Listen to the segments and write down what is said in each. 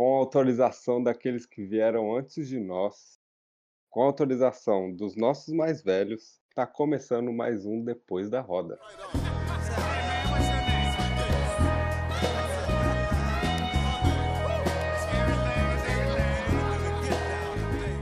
com autorização daqueles que vieram antes de nós, com autorização dos nossos mais velhos, está começando mais um Depois da Roda.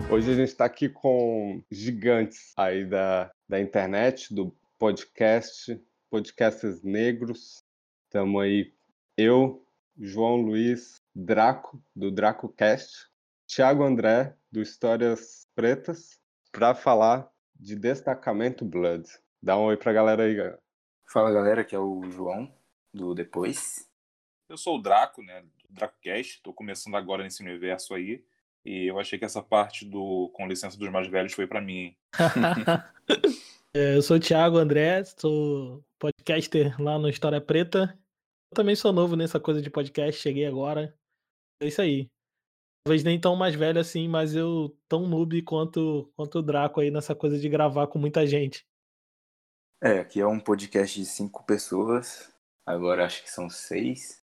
Hoje a gente está aqui com gigantes aí da, da internet, do podcast, podcasts negros. Estamos aí, eu, João Luiz, Draco, do DracoCast, Thiago André, do Histórias Pretas, para falar de Destacamento Blood. Dá um oi pra galera aí, galera. Fala galera, aqui é o João, do Depois. Eu sou o Draco, né, do DracoCast, estou começando agora nesse universo aí. E eu achei que essa parte do Com licença dos mais velhos foi para mim. É, eu sou o Thiago André, sou podcaster lá no História Preta. Eu também sou novo nessa coisa de podcast, cheguei agora. É isso aí. Talvez nem tão mais velho assim, mas eu tão noob quanto, quanto o Draco aí nessa coisa de gravar com muita gente. É, aqui é um podcast de cinco pessoas. Agora acho que são seis.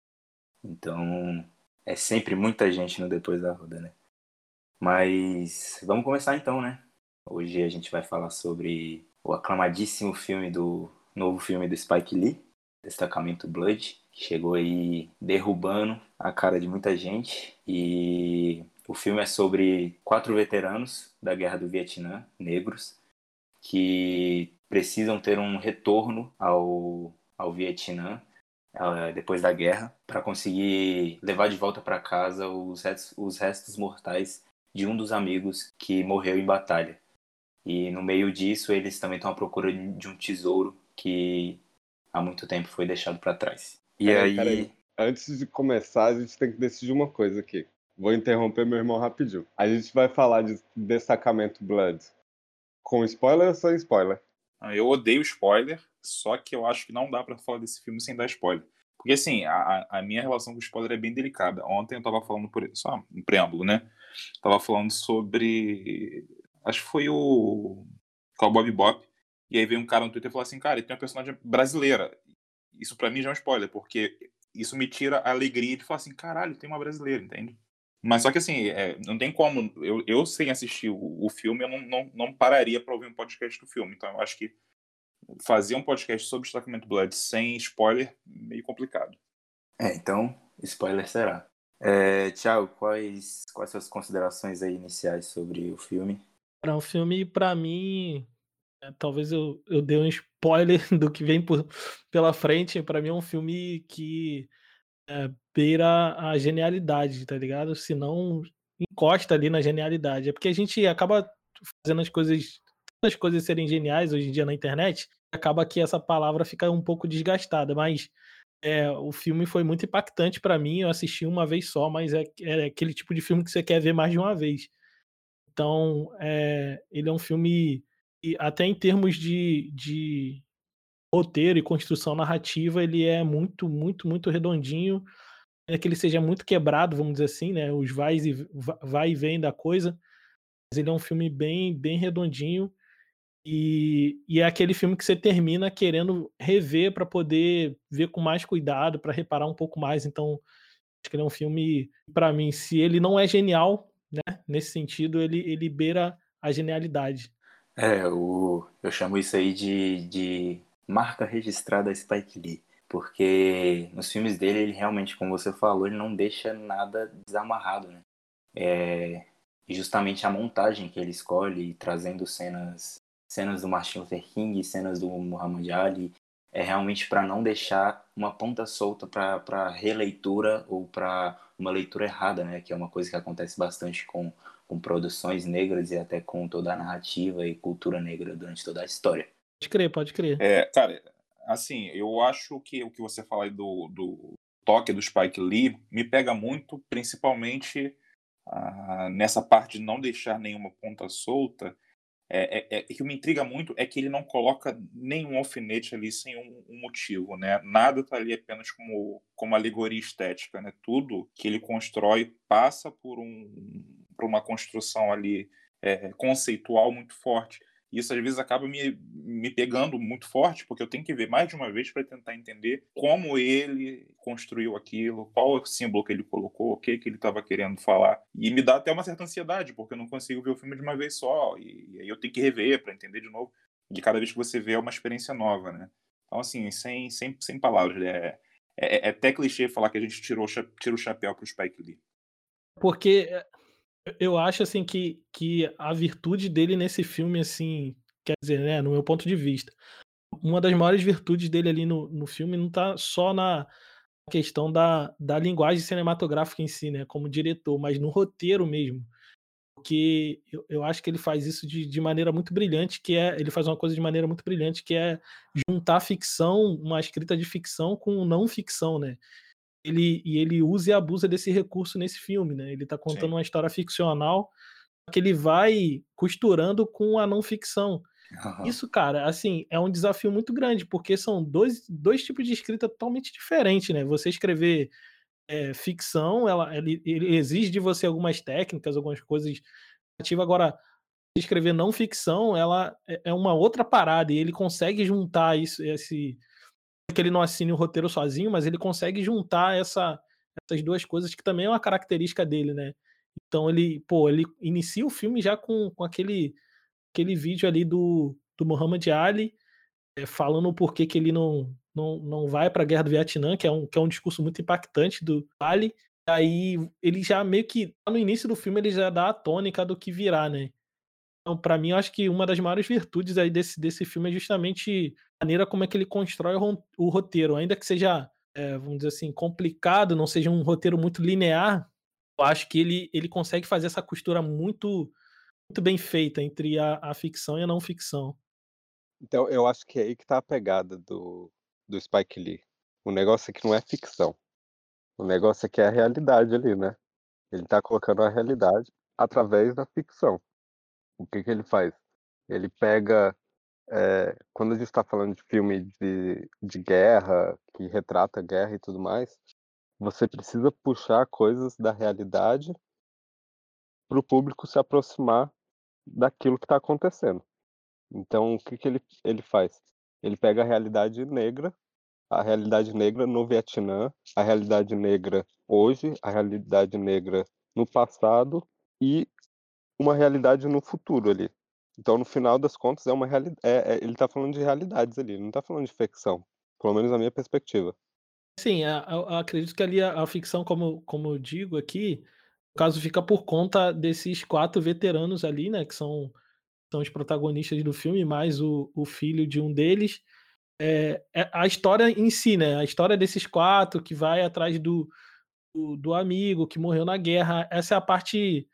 Então é sempre muita gente no Depois da Roda, né? Mas vamos começar então, né? Hoje a gente vai falar sobre o aclamadíssimo filme do novo filme do Spike Lee, Destacamento Blood, chegou aí derrubando a cara de muita gente e o filme é sobre quatro veteranos da Guerra do Vietnã, negros, que precisam ter um retorno ao, ao Vietnã uh, depois da guerra para conseguir levar de volta para casa os restos, os restos mortais de um dos amigos que morreu em batalha. E no meio disso, eles também estão à procura de um tesouro que há muito tempo foi deixado para trás. E peraí, aí... Peraí. Antes de começar, a gente tem que decidir uma coisa aqui. Vou interromper meu irmão rapidinho. A gente vai falar de destacamento Blood com spoiler ou sem spoiler? Eu odeio spoiler, só que eu acho que não dá para falar desse filme sem dar spoiler. Porque assim, a, a minha relação com spoiler é bem delicada. Ontem eu tava falando por só um preâmbulo, né? Tava falando sobre acho que foi o Cowboy Bebop, e aí veio um cara no Twitter e falou assim, cara, ele tem uma personagem brasileira. Isso para mim já é um spoiler, porque isso me tira a alegria de falar assim, caralho, tem uma brasileira, entende? Mas só que assim, é, não tem como. Eu, eu sem assistir o, o filme, eu não, não, não pararia para ouvir um podcast do filme. Então eu acho que fazer um podcast sobre Destacamento Blood sem spoiler, meio complicado. É, então, spoiler será. É, Tiago, quais, quais suas considerações aí iniciais sobre o filme? Para um filme, para mim, é, talvez eu, eu dê um spoiler do que vem por, pela frente. Para mim é um filme que é, beira a genialidade, tá ligado? Se não encosta ali na genialidade. É porque a gente acaba fazendo as coisas, as coisas serem geniais hoje em dia na internet, acaba que essa palavra fica um pouco desgastada, mas é, o filme foi muito impactante para mim. Eu assisti uma vez só, mas é, é, aquele tipo de filme que você quer ver mais de uma vez. Então, é, ele é um filme, e até em termos de, de roteiro e construção narrativa, ele é muito, muito, muito redondinho. É que ele seja muito quebrado, vamos dizer assim, né? Os vai e, vai e vem da coisa. Mas ele é um filme bem, bem redondinho. E, e é aquele filme que você termina querendo rever para poder ver com mais cuidado, para reparar um pouco mais. Então, acho que ele é um filme, para mim, se ele não é genial, né, nesse sentido, ele, ele beira a genialidade. É, o, eu chamo isso aí de, de marca registrada Spike Lee. Porque nos filmes dele, ele realmente, como você falou, ele não deixa nada desamarrado, né? É, justamente a montagem que ele escolhe, trazendo cenas cenas do Martin Luther King, cenas do Muhammad Ali, é realmente para não deixar uma ponta solta para releitura ou para uma leitura errada, né? Que é uma coisa que acontece bastante com, com produções negras e até com toda a narrativa e cultura negra durante toda a história. Pode crer, pode crer. É, cara, assim, eu acho que o que você fala aí do, do toque do Spike Lee me pega muito, principalmente ah, nessa parte de não deixar nenhuma ponta solta é, é, é, que me intriga muito é que ele não coloca nenhum alfinete ali sem um, um motivo, né? Nada está ali apenas como, como alegoria estética, né? Tudo que ele constrói passa por, um, por uma construção ali é, conceitual muito forte. E isso às vezes acaba me, me pegando muito forte, porque eu tenho que ver mais de uma vez para tentar entender como ele construiu aquilo, qual o símbolo que ele colocou, o que, que ele estava querendo falar. E me dá até uma certa ansiedade, porque eu não consigo ver o filme de uma vez só, e, aí eu tenho que rever para entender de novo. E cada vez que você vê é uma experiência nova, né? Então, assim, sem, sem, sem palavras, é, é, é até clichê falar que a gente tirou, tira o chapéu para o Spike Lee. Porque eu acho assim que, que a virtude dele nesse filme, assim, quer dizer, né, no meu ponto de vista, uma das maiores virtudes dele ali no, no filme não está só na questão da, da linguagem cinematográfica em si, né, como diretor, mas no roteiro mesmo. Porque eu, eu acho que ele faz isso de, de maneira muito brilhante, que é. Ele faz uma coisa de maneira muito brilhante, que é juntar ficção, uma escrita de ficção com não ficção, né? Ele, e ele usa e abusa desse recurso nesse filme, né? Ele tá contando Sim. uma história ficcional que ele vai costurando com a não ficção. Uhum. Isso, cara, assim, é um desafio muito grande, porque são dois, dois tipos de escrita totalmente diferentes, né? Você escrever é, ficção, ela, ele, ele, exige de você algumas técnicas, algumas coisas ativa agora escrever não ficção, ela é, é uma outra parada e ele consegue juntar isso, esse que ele não assine o roteiro sozinho, mas ele consegue juntar essa, essas duas coisas que também é uma característica dele, né? Então ele, pô, ele inicia o filme já com, com aquele, aquele vídeo ali do, do Muhammad Ali é, falando o porquê que ele não, não, não vai para a guerra do Vietnã, que é, um, que é um discurso muito impactante do Ali. Aí ele já meio que no início do filme ele já dá a tônica do que virá, né? Então, para mim, eu acho que uma das maiores virtudes aí desse, desse filme é justamente a maneira como é que ele constrói o, o roteiro. Ainda que seja, é, vamos dizer assim, complicado, não seja um roteiro muito linear, eu acho que ele, ele consegue fazer essa costura muito, muito bem feita entre a, a ficção e a não ficção. Então, eu acho que é aí que tá a pegada do, do Spike Lee. O negócio é que não é ficção. O negócio é que é a realidade ali, né? Ele tá colocando a realidade através da ficção o que, que ele faz? Ele pega. É, quando a gente está falando de filme de, de guerra, que retrata guerra e tudo mais, você precisa puxar coisas da realidade para o público se aproximar daquilo que está acontecendo. Então, o que, que ele, ele faz? Ele pega a realidade negra, a realidade negra no Vietnã, a realidade negra hoje, a realidade negra no passado e uma realidade no futuro ali. Então, no final das contas, é uma realidade. É, é, ele está falando de realidades ali, não está falando de ficção. Pelo menos na minha perspectiva. Sim, acredito que ali a, a, ficção, como, como eu digo aqui, no caso fica por conta desses quatro veteranos ali, né? Que são, são os protagonistas do filme, mais o, o filho de um deles. É, é, a história em si, né? A história desses quatro que vai atrás do, do, do amigo que morreu na guerra. Essa é a parte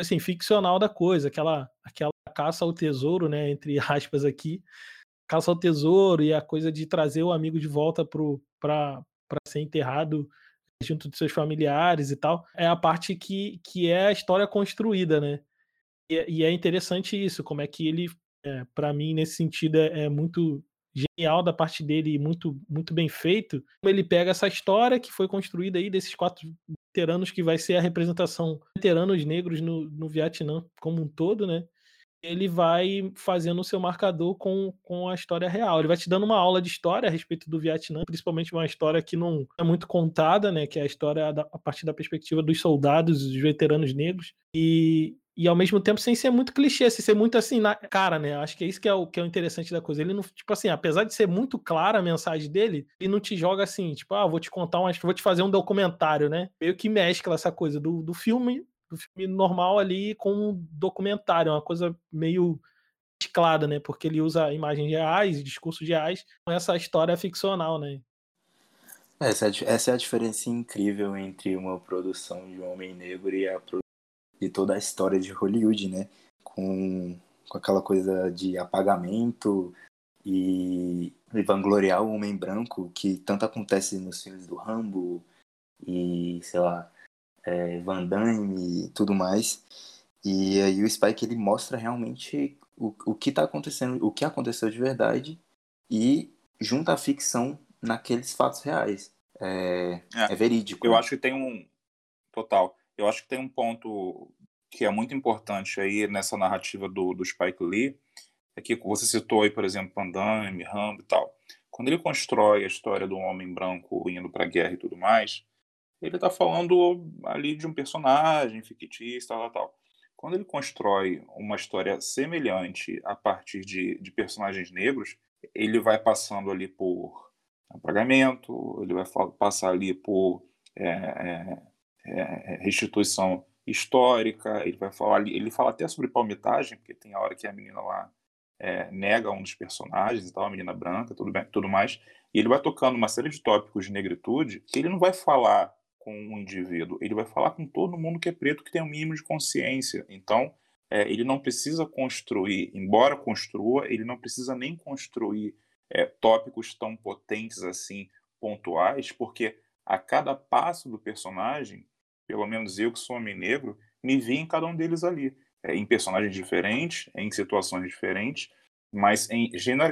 assim, ficcional da coisa, aquela, aquela caça ao tesouro, né, entre aspas aqui, caça ao tesouro e a coisa de trazer o amigo de volta para ser enterrado junto de seus familiares e tal, é a parte que, que é a história construída, né? E, e é interessante isso, como é que ele, é, para mim, nesse sentido, é, é, muito genial da parte dele muito, muito bem feito. Ele pega essa história que foi construída aí desses quatro veteranos que vai ser a representação veteranos negros no, no Vietnã como um todo, né? Ele vai fazendo o seu marcador com, com a história real. Ele vai te dando uma aula de história a respeito do Vietnã, principalmente uma história que não é muito contada, né? Que é a história da, a partir da perspectiva dos soldados, dos veteranos negros. E, e ao mesmo tempo sem ser muito clichê, sem ser muito assim na cara, né? Acho que é isso que é o que é o interessante da coisa. Ele não, tipo assim, apesar de ser muito clara a mensagem dele, ele não te joga assim, tipo, ah, vou te contar uma, vou te fazer um documentário, né? Meio que mescla essa coisa do, do filme, do filme normal ali com um documentário, uma coisa meio mesclada, né? Porque ele usa imagens reais, discursos reais com essa história ficcional, né? Essa é, essa é a diferença incrível entre uma produção de um homem negro e a de toda a história de Hollywood, né? Com, com aquela coisa de apagamento e, e vangloriar o homem branco, que tanto acontece nos filmes do Rambo e, sei lá, é, Van Damme e tudo mais. E aí o Spike ele mostra realmente o, o que está acontecendo, o que aconteceu de verdade e junta a ficção naqueles fatos reais. É, é, é verídico. Eu acho que tem um. Total. Eu acho que tem um ponto que é muito importante aí nessa narrativa do, do Spike Lee, aqui você citou aí, por exemplo, Van Damme, Rambo e tal. Quando ele constrói a história do homem branco indo para a guerra e tudo mais, ele está falando ali de um personagem fictício, tal, tal, tal. Quando ele constrói uma história semelhante a partir de, de personagens negros, ele vai passando ali por apagamento, ele vai passar ali por é, é, é, restituição histórica, ele vai falar ele fala até sobre palmitagem, porque tem a hora que a menina lá é, nega um dos personagens e tal, a menina branca, tudo, bem, tudo mais, e ele vai tocando uma série de tópicos de negritude que ele não vai falar com um indivíduo, ele vai falar com todo mundo que é preto, que tem um mínimo de consciência. Então, é, ele não precisa construir, embora construa, ele não precisa nem construir é, tópicos tão potentes assim, pontuais, porque a cada passo do personagem, pelo menos eu que sou homem negro, me vi em cada um deles ali, é, em personagens diferentes, em situações diferentes, mas em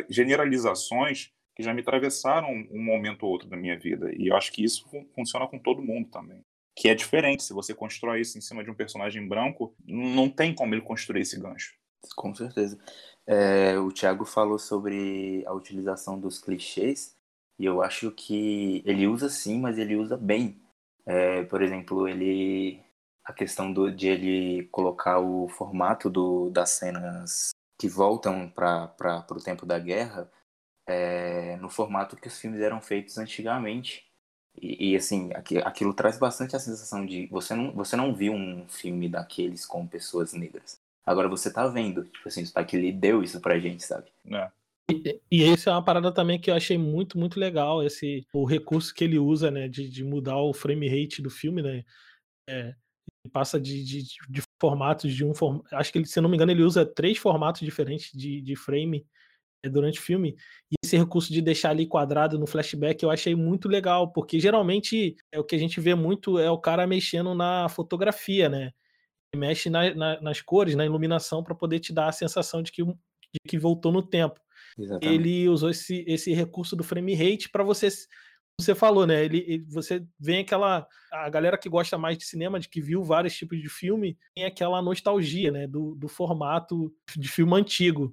generalizações que já me atravessaram um momento ou outro da minha vida. E eu acho que isso funciona com todo mundo também. Que é diferente, se você constrói isso em cima de um personagem branco, não tem como ele construir esse gancho. Com certeza. É, o Thiago falou sobre a utilização dos clichês, e eu acho que ele usa sim, mas ele usa bem. É, por exemplo, ele a questão do, de ele colocar o formato do, das cenas que voltam para o tempo da guerra é, no formato que os filmes eram feitos antigamente. E, e assim, aqui, aquilo traz bastante a sensação de você não, você não viu um filme daqueles com pessoas negras. Agora você tá vendo, tipo assim, o Spike Lee deu isso pra gente, sabe? É. E, e essa é uma parada também que eu achei muito, muito legal, esse o recurso que ele usa, né, de, de mudar o frame rate do filme, né, é, passa de, de, de, formatos de um formato, acho que ele, se não me engano, ele usa três formatos diferentes de, de frame é, durante o filme. E esse recurso de deixar ali quadrado no flashback eu achei muito legal, porque geralmente é o que a gente vê muito é o cara mexendo na fotografia, né? Ele mexe na, na, nas cores, na iluminação, para poder te dar a sensação de que, de que voltou no tempo. Exatamente. Ele usou esse, esse recurso do frame rate para você você falou, né? Ele, ele, você vem aquela. A galera que gosta mais de cinema, de que viu vários tipos de filme, tem aquela nostalgia, né? Do, do formato de filme antigo.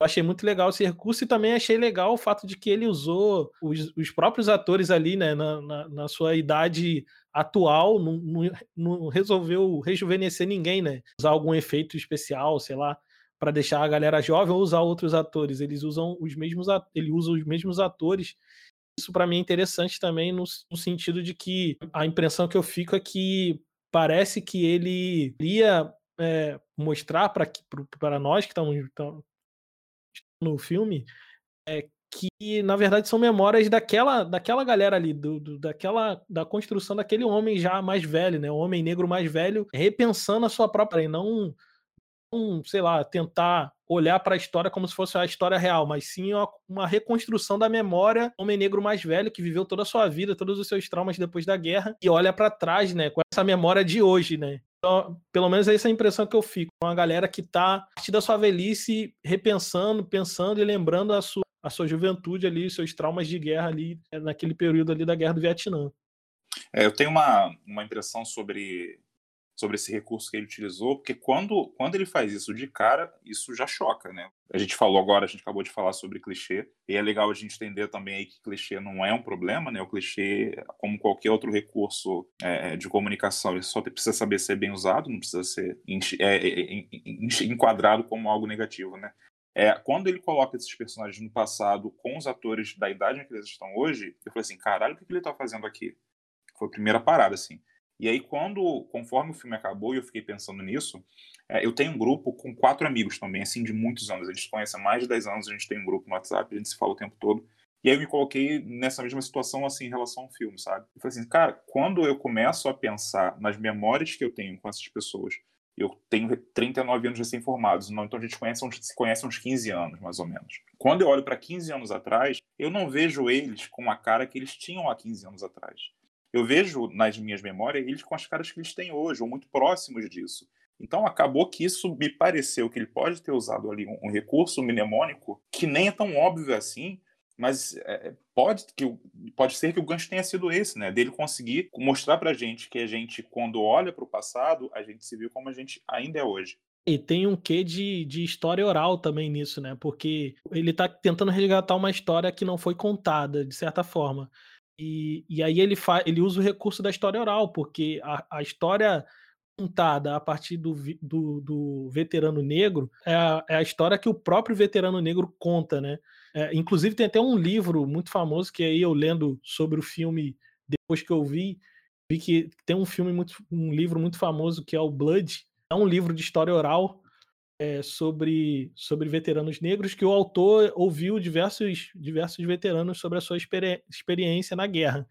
Eu achei muito legal esse recurso e também achei legal o fato de que ele usou os, os próprios atores ali, né, na, na, na sua idade atual, não, não, não, resolveu rejuvenescer ninguém, né? Usar algum efeito especial, sei lá, para deixar a galera jovem ou usar outros atores. Eles usam os mesmos, ele usa os mesmos atores. Isso para mim é interessante também no, no sentido de que a impressão que eu fico é que parece que ele ia é, mostrar para nós que estamos no filme é que na verdade são memórias daquela daquela galera ali do, do, daquela da construção daquele homem já mais velho né o homem negro mais velho repensando a sua própria e não um, sei lá tentar olhar para a história como se fosse a história real mas sim uma, reconstrução da memória do homem negro mais velho que viveu toda a sua vida todos os seus traumas depois da guerra e olha para trás né com essa memória de hoje né então, pelo menos é essa a impressão que eu fico. Uma galera que está, a partir da sua velhice, repensando, pensando e lembrando a sua, a sua juventude ali, seus traumas de guerra ali, eh, naquele período ali da Guerra do Vietnã. É, eu tenho uma, uma impressão sobre sobre esse recurso que ele utilizou, porque quando, quando ele faz isso de cara, isso já choca, né? A gente falou agora, a gente acabou de falar sobre clichê, e é legal a gente entender também aí que clichê não é um problema, né? O clichê, como qualquer outro recurso é, de comunicação, ele só precisa saber ser bem usado, não precisa ser é, é, é enquadrado como algo negativo, né? É, quando ele coloca esses personagens no passado com os atores da idade em que eles estão hoje, eu falei assim, caralho, o que ele tá fazendo aqui? Foi a primeira parada, assim. E aí, quando, conforme o filme acabou e eu fiquei pensando nisso, é, eu tenho um grupo com quatro amigos também, assim, de muitos anos. A gente conhece há mais de 10 anos, a gente tem um grupo no WhatsApp, a gente se fala o tempo todo. E aí eu me coloquei nessa mesma situação, assim, em relação ao filme, sabe? Eu falei assim, cara, quando eu começo a pensar nas memórias que eu tenho com essas pessoas, eu tenho 39 anos recém-formados, então a gente conhece, se conhece há uns 15 anos, mais ou menos. Quando eu olho para 15 anos atrás, eu não vejo eles com a cara que eles tinham há 15 anos atrás eu vejo nas minhas memórias eles com as caras que eles têm hoje, ou muito próximos disso. Então acabou que isso me pareceu que ele pode ter usado ali um, um recurso mnemônico que nem é tão óbvio assim, mas é, pode, que, pode ser que o gancho tenha sido esse, né? Dele conseguir mostrar pra gente que a gente, quando olha para o passado, a gente se viu como a gente ainda é hoje. E tem um quê de, de história oral também nisso, né? Porque ele tá tentando resgatar uma história que não foi contada, de certa forma. E, e aí ele, fa, ele usa o recurso da história oral, porque a, a história contada a partir do, do, do veterano negro é a, é a, história que o próprio veterano negro conta, né? É, inclusive tem até um livro muito famoso que aí eu lendo sobre o filme depois que eu vi, vi que tem um filme muito, um livro muito famoso que é o Blood, é um livro de história oral é, sobre, sobre veteranos negros que o autor ouviu diversos, diversos veteranos sobre a sua experi experiência na guerra.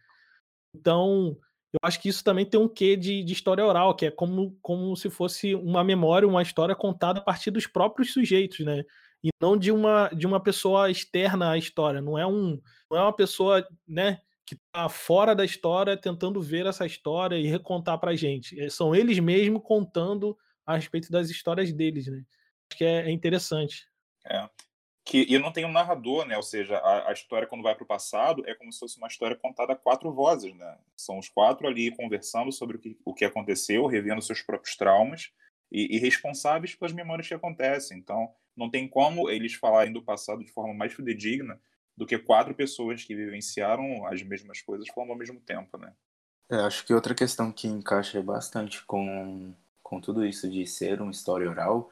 Então, eu acho que isso também tem um quê de, de, história oral, que é como, como se fosse uma memória, uma história contada a partir dos próprios sujeitos, né? E não de uma, de uma pessoa externa à história. Não é, um, não é uma pessoa né, que está fora da história tentando ver essa história e recontar para gente. É, são eles mesmos contando a respeito das histórias deles, né? Acho que é, é interessante. É. Que, e não tem um narrador, né? Ou seja, a, a história, quando vai para o passado, é como se fosse uma história contada a quatro vozes, né? São os quatro ali conversando sobre o que, o que aconteceu, revendo seus próprios traumas e, e responsáveis pelas memórias que acontecem. Então, não tem como eles falarem do passado de forma mais fidedigna do que quatro pessoas que vivenciaram as mesmas coisas falando ao mesmo tempo, né? É, acho que outra questão que encaixa bastante com com tudo isso de ser uma história oral,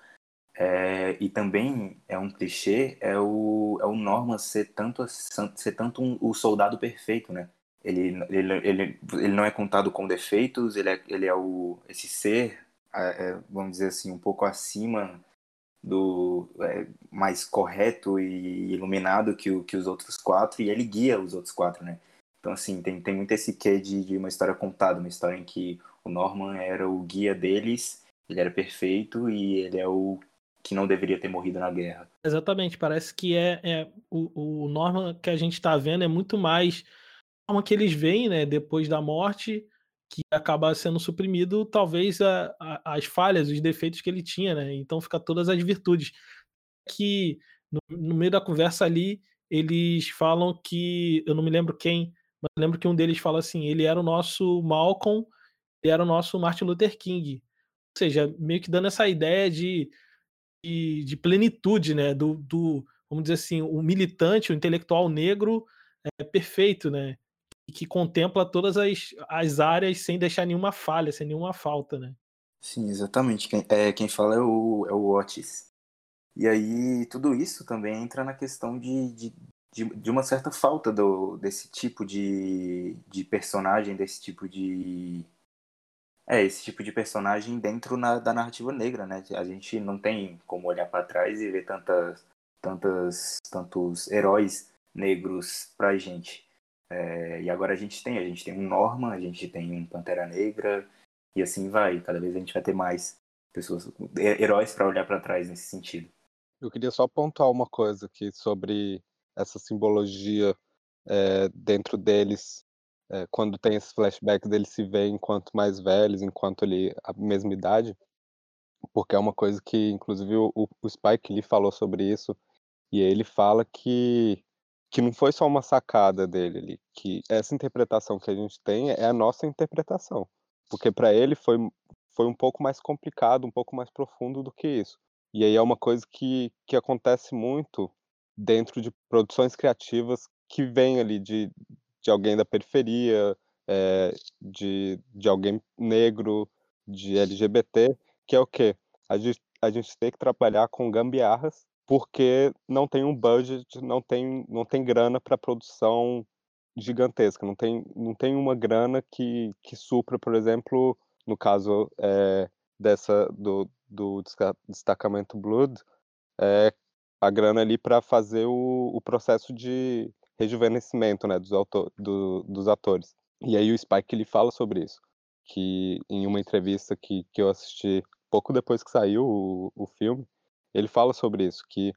é, e também é um clichê, é o, é o Norman ser tanto, ser tanto um, o soldado perfeito, né? Ele, ele, ele, ele não é contado com defeitos, ele é, ele é o, esse ser, é, vamos dizer assim, um pouco acima do é, mais correto e iluminado que, o, que os outros quatro, e ele guia os outros quatro, né? Então, assim, tem, tem muito esse quê de, de uma história contada, uma história em que o Norman era o guia deles, ele era perfeito e ele é o que não deveria ter morrido na guerra. Exatamente, parece que é, é o, o Norman que a gente está vendo é muito mais a forma que eles veem, né, depois da morte, que acaba sendo suprimido, talvez a, a, as falhas, os defeitos que ele tinha, né? Então fica todas as virtudes. Que no, no meio da conversa ali, eles falam que, eu não me lembro quem, mas lembro que um deles fala assim, ele era o nosso Malcolm ele era o nosso Martin Luther King. Ou seja, meio que dando essa ideia de, de, de plenitude, né? Do, do, vamos dizer assim, o militante, o intelectual negro é perfeito, né? Que contempla todas as, as áreas sem deixar nenhuma falha, sem nenhuma falta, né? Sim, exatamente. Quem, é, quem fala é o, é o Otis. E aí, tudo isso também entra na questão de, de, de, de, uma certa falta do, desse tipo de, de personagem, desse tipo de, é, esse tipo de personagem dentro na, da narrativa negra, né? A gente não tem como olhar para trás e ver tantas, tantas, tantos heróis negros pra gente. É, e agora a gente tem, a gente tem um Norma, a gente tem um Pantera Negra, e assim vai. Cada vez a gente vai ter mais pessoas, heróis para olhar para trás nesse sentido. Eu queria só pontuar uma coisa aqui sobre essa simbologia é, dentro deles é, quando tem esses flashbacks dele se vê enquanto mais velhos, enquanto ele a mesma idade, porque é uma coisa que inclusive o, o Spike Lee falou sobre isso e ele fala que que não foi só uma sacada dele ali, que essa interpretação que a gente tem é a nossa interpretação, porque para ele foi foi um pouco mais complicado, um pouco mais profundo do que isso. E aí é uma coisa que, que acontece muito dentro de produções criativas que vem ali de, de alguém da periferia, é, de, de alguém negro, de LGBT, que é o quê? A gente, a gente tem que trabalhar com gambiarras porque não tem um budget, não tem, não tem grana para produção gigantesca, não tem, não tem uma grana que, que supra, por exemplo, no caso é, dessa do, do destacamento Blood, é, a grana ali para fazer o, o processo de, rejuvenescimento né, dos, autor, do, dos atores. E aí o Spike ele fala sobre isso, que em uma entrevista que, que eu assisti pouco depois que saiu o, o filme, ele fala sobre isso, que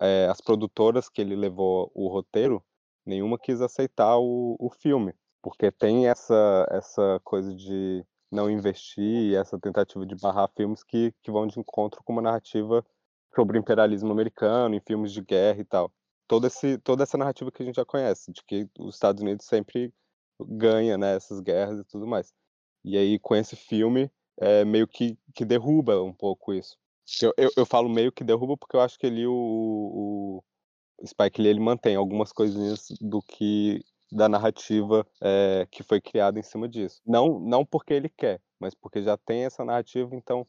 é, as produtoras que ele levou o roteiro, nenhuma quis aceitar o, o filme, porque tem essa, essa coisa de não investir, essa tentativa de barrar filmes que, que vão de encontro com uma narrativa sobre o imperialismo americano, em filmes de guerra e tal todo esse, toda essa narrativa que a gente já conhece, de que os Estados Unidos sempre ganha né, essas guerras e tudo mais. E aí, com esse filme, é, meio que, que derruba um pouco isso. Eu, eu, eu, falo meio que derruba porque eu acho que ele, o, o, Spike Lee, ele mantém algumas coisinhas do que da narrativa é, que foi criada em cima disso. Não, não porque ele quer, mas porque já tem essa narrativa, então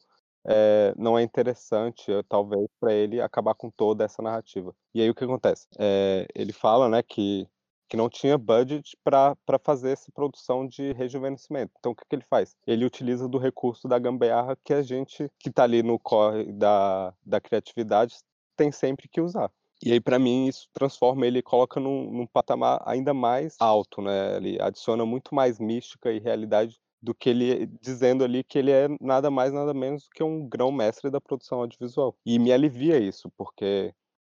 é, não é interessante, talvez, para ele acabar com toda essa narrativa. E aí o que acontece? É, ele fala né, que, que não tinha budget para fazer essa produção de rejuvenescimento. Então o que, que ele faz? Ele utiliza do recurso da gambiarra que a gente que está ali no corre da, da criatividade tem sempre que usar. E aí, para mim, isso transforma ele, coloca num, num, patamar ainda mais alto, né? Ele adiciona muito mais mística e realidade do que ele dizendo ali que ele é nada mais, nada menos do que um grão-mestre da produção audiovisual. E me alivia isso, porque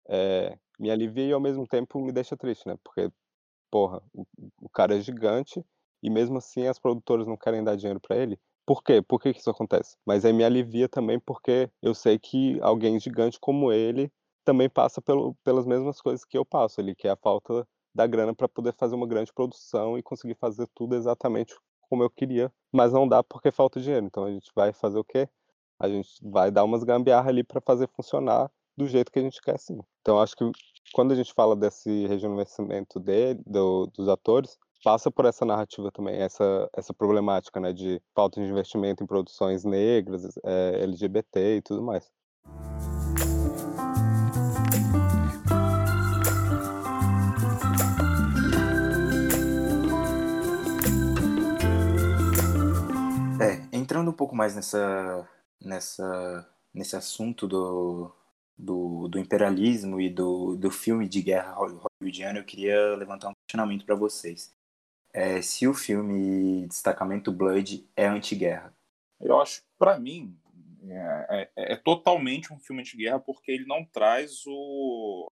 é, me alivia e ao mesmo tempo me deixa triste, né? Porque, porra, o, o cara é gigante e mesmo assim as produtoras não querem dar dinheiro para ele. Por quê? Por que, que isso acontece? Mas aí me alivia também porque eu sei que alguém gigante como ele também passa pelo, pelas mesmas coisas que eu passo ali, que é a falta da grana para poder fazer uma grande produção e conseguir fazer tudo exatamente como eu queria, mas não dá porque falta dinheiro. Então a gente vai fazer o quê? A gente vai dar umas gambiarra ali para fazer funcionar do jeito que a gente quer, sim. Então acho que quando a gente fala desse rejuvenescimento dele, do, dos atores, passa por essa narrativa também, essa, essa problemática, né, de falta de investimento em produções negras, é, LGBT e tudo mais. Entrando um pouco mais nessa, nessa, nesse assunto do, do, do imperialismo e do, do filme de guerra hollywoodiano, eu queria levantar um questionamento para vocês. É, se o filme Destacamento Blood é anti-guerra? Eu acho, para mim, é, é, é, totalmente um filme de guerra porque ele não traz o,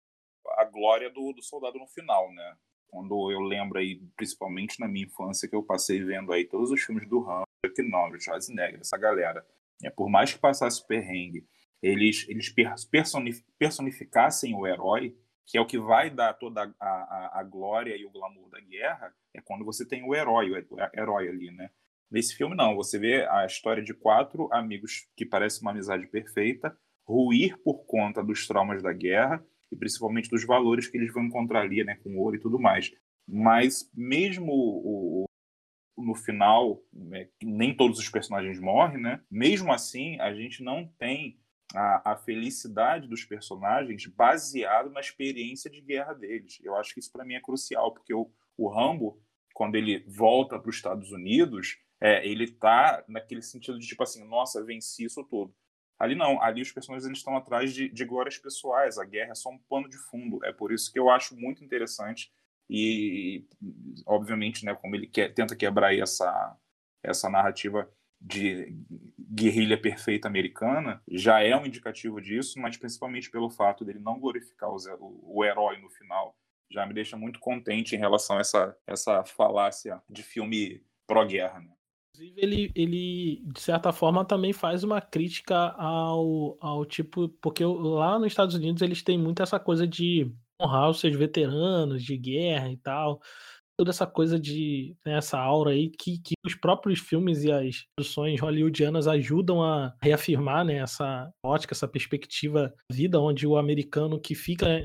a glória do, do soldado no final, né? Quando eu lembro aí, principalmente na minha infância, que eu passei vendo aí todos os filmes do Rambo, Chuck Norris, Schwarzenegger, essa galera, é, por mais que passasse perrengue, eles, eles personificassem o herói, que é o que vai dar toda a, a, a, glória e o glamour da guerra, é quando você tem o herói, o herói ali, né? Nesse filme, não. Você vê a história de quatro amigos que parece uma amizade perfeita ruir por conta dos traumas da guerra e principalmente dos valores que eles vão encontrar ali, né, com ouro e tudo mais. Mas mesmo o, no final, né, nem todos os personagens morrem, né? Mesmo assim, a gente não tem a, a felicidade dos personagens baseado na experiência de guerra deles. Eu acho que isso para mim é crucial, porque o, o Rambo, quando ele volta para os Estados Unidos, é, ele tá naquele sentido de tipo assim, nossa, venci isso tudo. Ali não, ali os personagens eles estão atrás de, de glórias pessoais, a guerra é só um pano de fundo. É por isso que eu acho muito interessante e, obviamente, né, como ele quer, tenta quebrar essa, essa narrativa de guerrilha perfeita americana, já é um indicativo disso, mas principalmente pelo fato dele não glorificar o, o, herói no final, já me deixa muito contente em relação a essa, essa falácia de filme pró-guerra. Né? Inclusive, ele, ele, de certa forma, também faz uma crítica ao, ao tipo. Porque lá nos Estados Unidos eles têm muito essa coisa de honrar os seus veteranos de guerra e tal. Toda essa coisa de. Né, essa aura aí que, que os próprios filmes e as produções hollywoodianas ajudam a reafirmar né, essa ótica, essa perspectiva vida, onde o americano que fica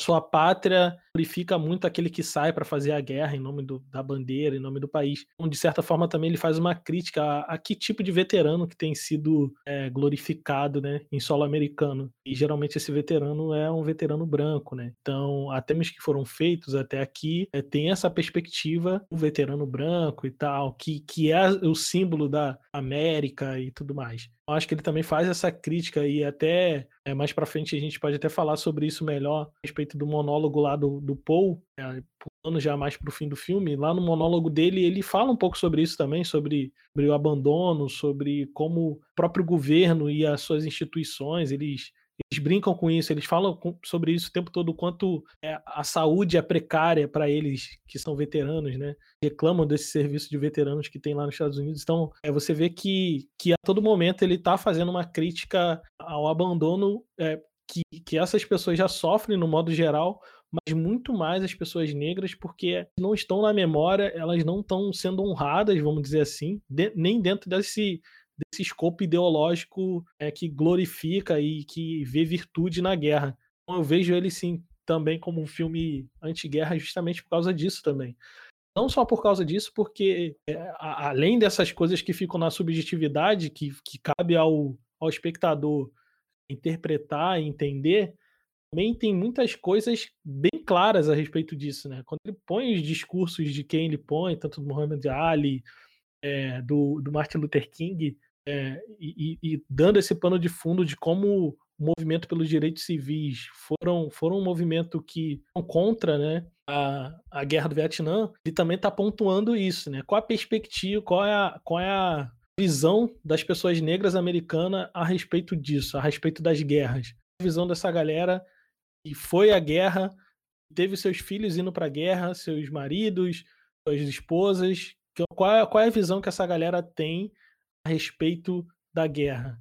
sua pátria glorifica muito aquele que sai para fazer a guerra em nome do, da bandeira, em nome do país. Então, de certa forma, também ele faz uma crítica a, a que tipo de veterano que tem sido é, glorificado né, em solo americano. E geralmente esse veterano é um veterano branco. Né? Então, até mesmo que foram feitos até aqui, é, tem essa perspectiva do veterano branco e tal, que, que é o símbolo da América e tudo mais. Acho que ele também faz essa crítica e até é, mais para frente a gente pode até falar sobre isso melhor a respeito do monólogo lá do, do Paul, é, pulando já mais para o fim do filme. Lá no monólogo dele ele fala um pouco sobre isso também, sobre, sobre o abandono, sobre como o próprio governo e as suas instituições eles eles brincam com isso, eles falam sobre isso o tempo todo, o quanto é, a saúde é precária para eles que são veteranos, né? Reclamam desse serviço de veteranos que tem lá nos Estados Unidos. Então, é, você vê que, que a todo momento ele está fazendo uma crítica ao abandono é, que, que essas pessoas já sofrem no modo geral, mas muito mais as pessoas negras, porque não estão na memória, elas não estão sendo honradas, vamos dizer assim, de, nem dentro desse desse escopo ideológico é, que glorifica e que vê virtude na guerra. Então, eu vejo ele sim também como um filme anti-guerra justamente por causa disso também. Não só por causa disso, porque é, a, além dessas coisas que ficam na subjetividade, que, que cabe ao, ao espectador interpretar e entender, também tem muitas coisas bem claras a respeito disso, né? Quando ele põe os discursos de quem ele põe, tanto do Muhammad Ali, é, do, do Martin Luther King, é, e, e, dando esse pano de fundo de como o movimento pelos direitos civis foram, foram um movimento que contra né, a, a guerra do Vietnã, ele também está pontuando isso, né? Qual a perspectiva, qual é a, qual é a visão das pessoas negras americanas a respeito disso, a respeito das guerras. A visão dessa galera que foi à guerra, teve seus filhos indo para a guerra, seus maridos, suas esposas. Qual é, qual é a visão que essa galera tem a respeito da guerra?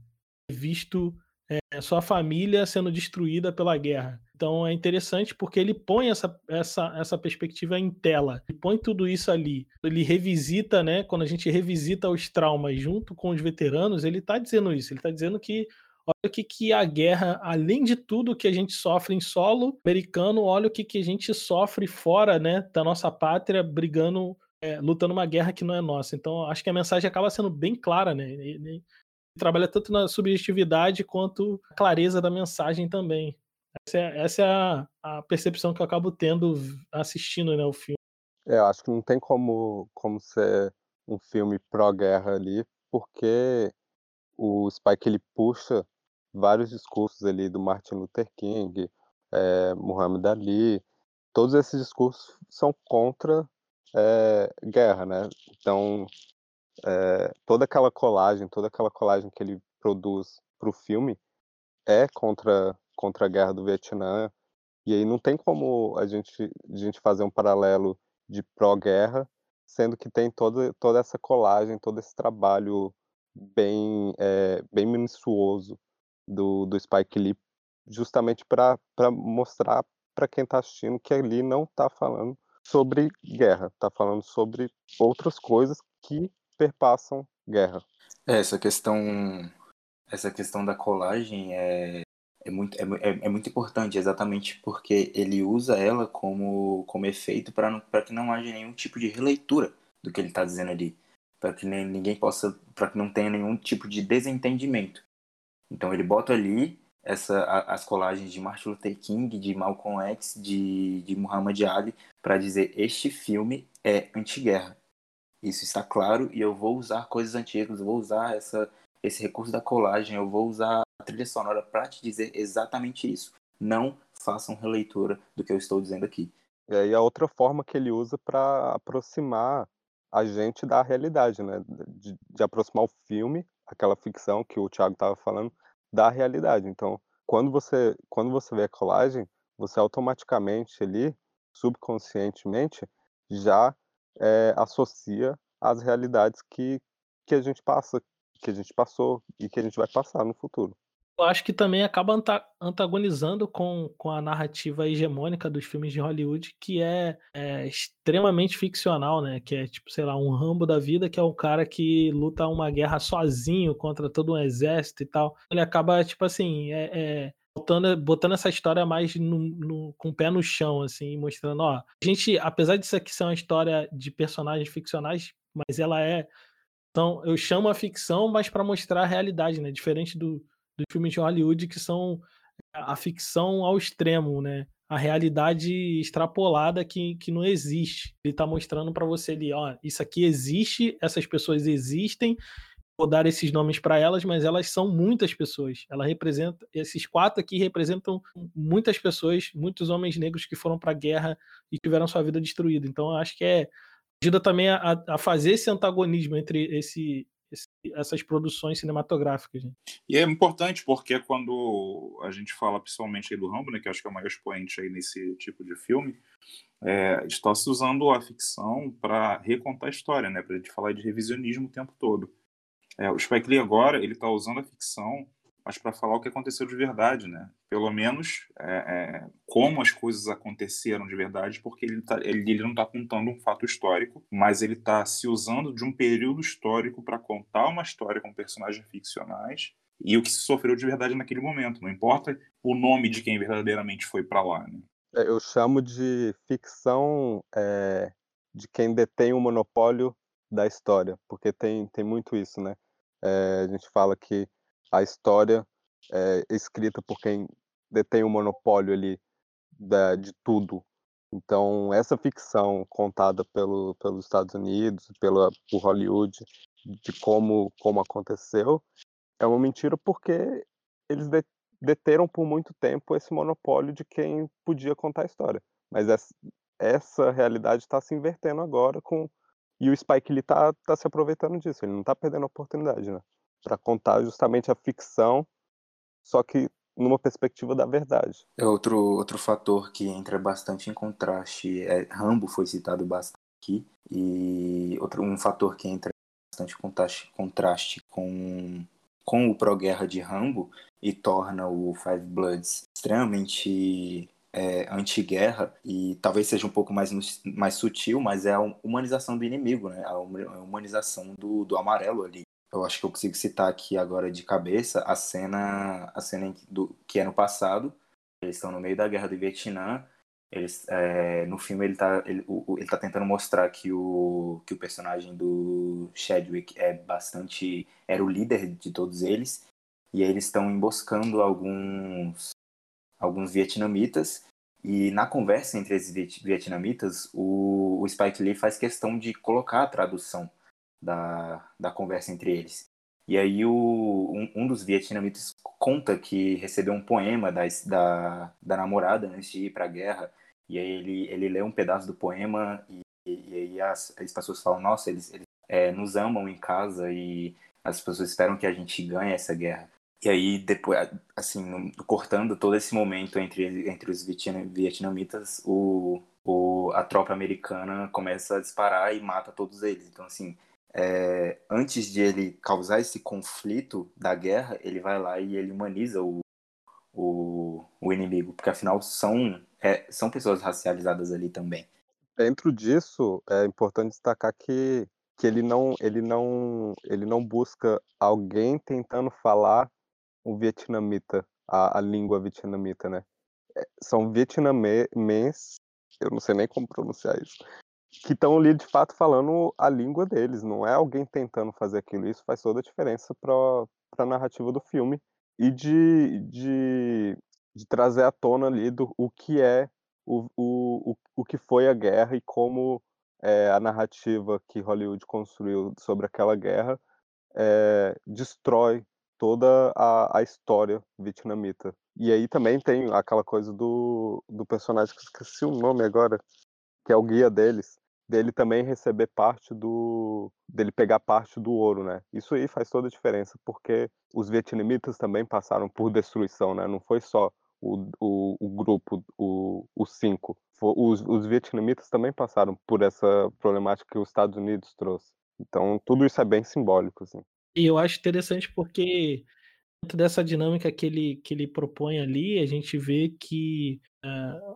Visto é, sua família sendo destruída pela guerra. Então é interessante porque ele põe essa, essa, essa perspectiva em tela, ele põe tudo isso ali. Ele revisita, né? Quando a gente revisita os traumas junto com os veteranos, ele está dizendo isso. Ele está dizendo que olha o que, que a guerra, além de tudo que a gente sofre em solo americano, olha o que, que a gente sofre fora né, da nossa pátria, brigando, é, lutando uma guerra que não é nossa. Então, acho que a mensagem acaba sendo bem clara, né? Ele, trabalha tanto na subjetividade quanto a clareza da mensagem também. Essa é, essa é a, a, percepção que eu acabo tendo assistindo né, o filme. É, eu acho que não tem como, como ser um filme pró-guerra ali, porque o Spike ele puxa vários discursos ali do Martin Luther King, é, Muhammad Ali, todos esses discursos são contra é, guerra, né? Então é, toda aquela colagem, toda aquela colagem que ele produz para o filme é contra, contra a guerra do Vietnã. E aí não tem como a gente, a gente fazer um paralelo de pró-guerra, sendo que tem toda, toda essa colagem, todo esse trabalho bem, é, bem minucioso do, do Spike Lee, justamente para mostrar para quem está assistindo que ali não está falando sobre guerra, está falando sobre outras coisas que perpassam guerra. É, essa questão, essa questão da colagem é, é, muito, é, é, é muito importante, exatamente porque ele usa ela como, como efeito para que não haja nenhum tipo de releitura do que ele está dizendo ali, para que ninguém possa, para que não tenha nenhum tipo de desentendimento. Então ele bota ali essa, as colagens de Martin Luther King, de Malcolm X, de, de Muhammad Ali, para dizer este filme é antiguerra. Isso está claro e eu vou usar coisas antigas, vou usar essa, esse recurso da colagem, eu vou usar a trilha sonora para te dizer exatamente isso. Não façam releitura do que eu estou dizendo aqui. E aí a outra forma que ele usa para aproximar a gente da realidade, né? De, de, aproximar o filme, aquela ficção que o Thiago estava falando, da realidade. Então, quando você quando você vê a colagem, você automaticamente ali, subconscientemente, já é, associa às realidades que, que a gente passa, que a gente passou e que a gente vai passar no futuro. Eu acho que também acaba antagonizando com, com a narrativa hegemônica dos filmes de Hollywood, que é, é, extremamente ficcional, né? Que é tipo, sei lá, um Rambo da vida, que é o cara que luta uma guerra sozinho contra todo um exército e tal. Ele acaba, tipo assim, é, é botando, botando essa história mais no, no, com o pé no chão, assim, mostrando, ó, a gente, apesar disso aqui ser uma história de personagens ficcionais, mas ela é. Então, eu chamo a ficção, mas para mostrar a realidade, né? Diferente do, dos filmes de Hollywood, que são a ficção ao extremo, né? A realidade extrapolada que, que não existe. Ele está mostrando para você ali, ó, isso aqui existe, essas pessoas existem, vou dar esses nomes para elas, mas elas são muitas pessoas. Ela representa esses quatro aqui representam muitas pessoas, muitos homens negros que foram para a guerra e tiveram sua vida destruída. Então, acho que é ajuda também a, a fazer esse antagonismo entre esse, essas produções cinematográficas. Né? E é importante porque quando a gente fala principalmente do Rambo, né, que acho que é o maior expoente aí nesse tipo de filme, é, está se usando a ficção para recontar a história, né, para a gente falar de revisionismo o tempo todo. É, o Spike Lee agora ele está usando a ficção mas para falar o que aconteceu de verdade, né? Pelo menos é, é, como as coisas aconteceram de verdade, porque ele, tá, ele, ele não está contando um fato histórico, mas ele está se usando de um período histórico para contar uma história com personagens ficcionais e o que se sofreu de verdade naquele momento. Não importa o nome de quem verdadeiramente foi para lá. Né? É, eu chamo de ficção é, de quem detém o monopólio da história, porque tem, tem muito isso, né? É, a gente fala que a história é escrita por quem detém o monopólio ali da, de tudo. Então, essa ficção contada pelo, pelos Estados Unidos, pela, por Hollywood, de como, como aconteceu, é uma mentira porque eles de, deteram por muito tempo esse monopólio de quem podia contar a história. Mas essa, essa realidade está se invertendo agora com e o Spike Lee está tá se aproveitando disso. Ele não está perdendo a oportunidade, né? Para contar justamente a ficção, só que numa perspectiva da verdade. É outro, outro fator que entra bastante em contraste. É, Rambo foi citado bastante aqui, e outro, um fator que entra bastante contraste, contraste com, com o pró-guerra de Rambo e torna o Five Bloods extremamente é, anti-guerra e talvez seja um pouco mais, mais sutil, mas é a humanização do inimigo, né? A humanização do, do amarelo ali eu acho que eu consigo citar aqui agora de cabeça a cena, a cena do, que é no passado. Eles estão no meio da guerra do Vietnã. Eles, é, no filme ele está ele, ele tá tentando mostrar que o, que o personagem do Chadwick é bastante era o líder de todos eles e eles estão emboscando alguns alguns vietnamitas e na conversa entre esses vietnamitas o, o Spike Lee faz questão de colocar a tradução da, da conversa entre eles. E aí o, um, um dos vietnamitas conta que recebeu um poema da, da, da namorada antes de ir para a guerra. E aí ele, ele lê um pedaço do poema e, e, aí as, as pessoas falam, nossa, eles, eles é, nos amam em casa e as pessoas esperam que a gente ganhe essa guerra. E aí, depois, assim, cortando todo esse momento entre, entre os vietnamitas, o, o, a tropa americana começa a disparar e mata todos eles. Então, assim, é, antes de ele causar esse conflito da guerra, ele vai lá e ele humaniza o, o, o inimigo, porque afinal são, é, são pessoas racializadas ali também. Dentro disso, é importante destacar que, que ele, não, ele, não, ele não busca alguém tentando falar o vietnamita, a, a língua vietnamita, né? É, são vietnamês, eu não sei nem como pronunciar isso, que estão ali de fato falando a língua deles, não é alguém tentando fazer aquilo. Isso faz toda a diferença para a narrativa do filme e de, de, de, trazer à tona ali do, o que é o, o, o que foi a guerra e como é, a narrativa que Hollywood construiu sobre aquela guerra é, destrói toda a, a história vietnamita. E aí também tem aquela coisa do, do personagem que esqueci o nome agora, que é o guia deles, dele também receber parte do dele pegar parte do ouro, né? Isso aí faz toda a diferença, porque os vietnamitas também passaram por destruição, né? Não foi só o, o, o grupo, o, os cinco. Os, os vietnamitas também passaram por essa problemática que os Estados Unidos trouxe. Então, tudo isso é bem simbólico, assim. E eu acho interessante porque dentro dessa dinâmica que ele, que ele propõe ali, a gente vê que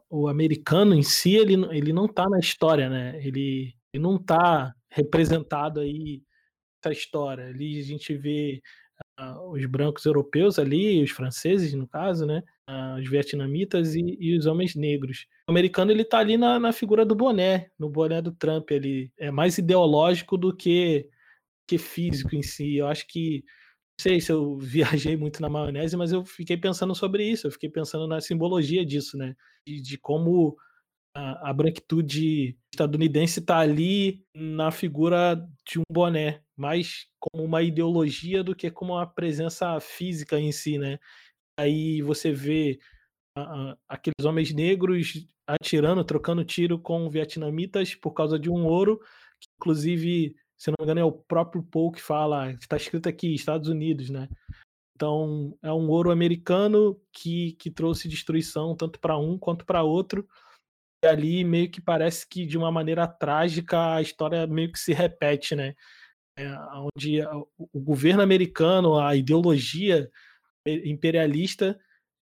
o americano em si, ele, ele não está na história, né? Ele, ele não está representado aí essa história. Ali a gente vê uh, os brancos europeus ali, os franceses, no caso, né? Uh, os vietnamitas e, e, os homens negros. O americano, ele tá ali na, na figura do boné, no boné do Trump. Ele é mais ideológico do que, que físico em si. Eu acho que sei se eu viajei muito na maionese, mas eu fiquei pensando sobre isso, eu fiquei pensando na simbologia disso, né? De, de como a, a, branquitude estadunidense está ali na figura de um boné, mais como uma ideologia do que como uma presença física em si, né? Aí você vê a, a, aqueles homens negros atirando, trocando tiro com vietnamitas por causa de um ouro, que inclusive se não me engano, é o próprio Paul que fala, está escrito aqui, Estados Unidos, né? Então, é um ouro americano que, que trouxe destruição tanto para um quanto para outro. E ali meio que parece que de uma maneira trágica a história meio que se repete, né? É, onde o governo americano, a ideologia imperialista,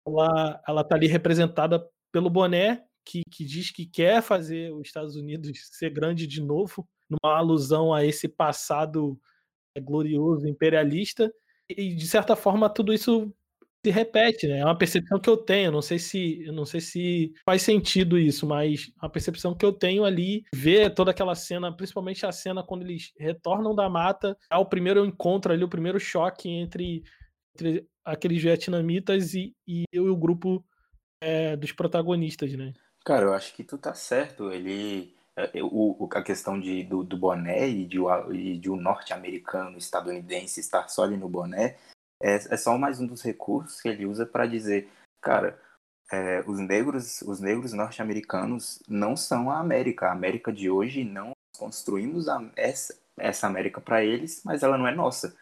ela, ela tá ali representada pelo boné, que, que diz que quer fazer os Estados Unidos ser grande de novo, numa alusão a esse passado é, glorioso imperialista, e de certa forma tudo isso se repete, né? É uma percepção que eu tenho. Não sei se, não sei se faz sentido isso, mas a percepção que eu tenho ali, ver toda aquela cena, principalmente a cena quando eles retornam da mata, é o primeiro encontro ali, o primeiro choque entre, entre aqueles vietnamitas e, e eu e o grupo é, dos protagonistas, né? Cara, eu acho que tu tá certo. Ele é, o, a questão de, do, do boné e de, e de um norte-americano estadunidense estar só ali no boné é, é só mais um dos recursos que ele usa para dizer, cara, é, os negros, os negros norte-americanos não são a América. A América de hoje não construímos a, essa, essa América para eles, mas ela não é nossa.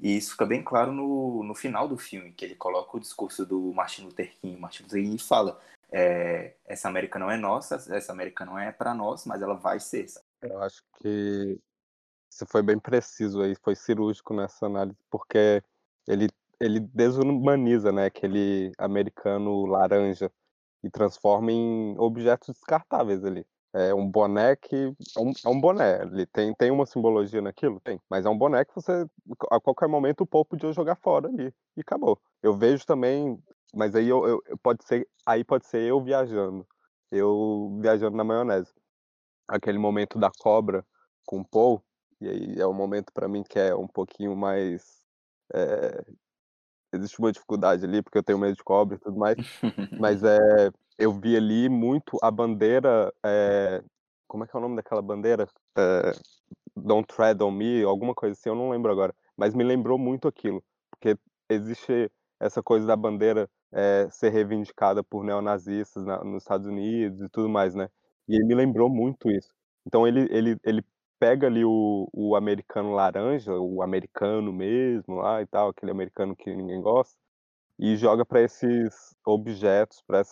E isso fica bem claro no, no final do filme, que ele coloca o discurso do Martin Luther King. Martin Luther King fala: é, essa América não é nossa, essa América não é para nós, mas ela vai ser. Eu acho que você foi bem preciso aí, foi cirúrgico nessa análise, porque ele, ele desumaniza, né, aquele americano laranja e transforma em objetos descartáveis ali. É um boné que. É um, é um boné. Ele tem, tem uma simbologia naquilo? Tem. Mas é um boné que você, a qualquer momento, o povo podia jogar fora ali. E acabou. Eu vejo também. Mas aí eu, eu, pode ser. Aí pode ser eu viajando. Eu viajando na maionese. Aquele momento da cobra com o Paul. E aí é um momento para mim que é um pouquinho mais é, existe uma dificuldade ali, porque eu tenho medo de cobra e tudo mais, mas é, eu vi ali muito a bandeira, é, como é que é o nome daquela bandeira? É, Don't Tread on Me, alguma coisa assim, eu não lembro agora, mas me lembrou muito aquilo, porque existe essa coisa da bandeira é, ser reivindicada por neonazistas na, nos Estados Unidos e tudo mais, né? E ele me lembrou muito isso. Então ele, ele, ele pega ali o, o americano laranja, o americano mesmo lá e tal, aquele americano que ninguém gosta, e joga para esses objetos, para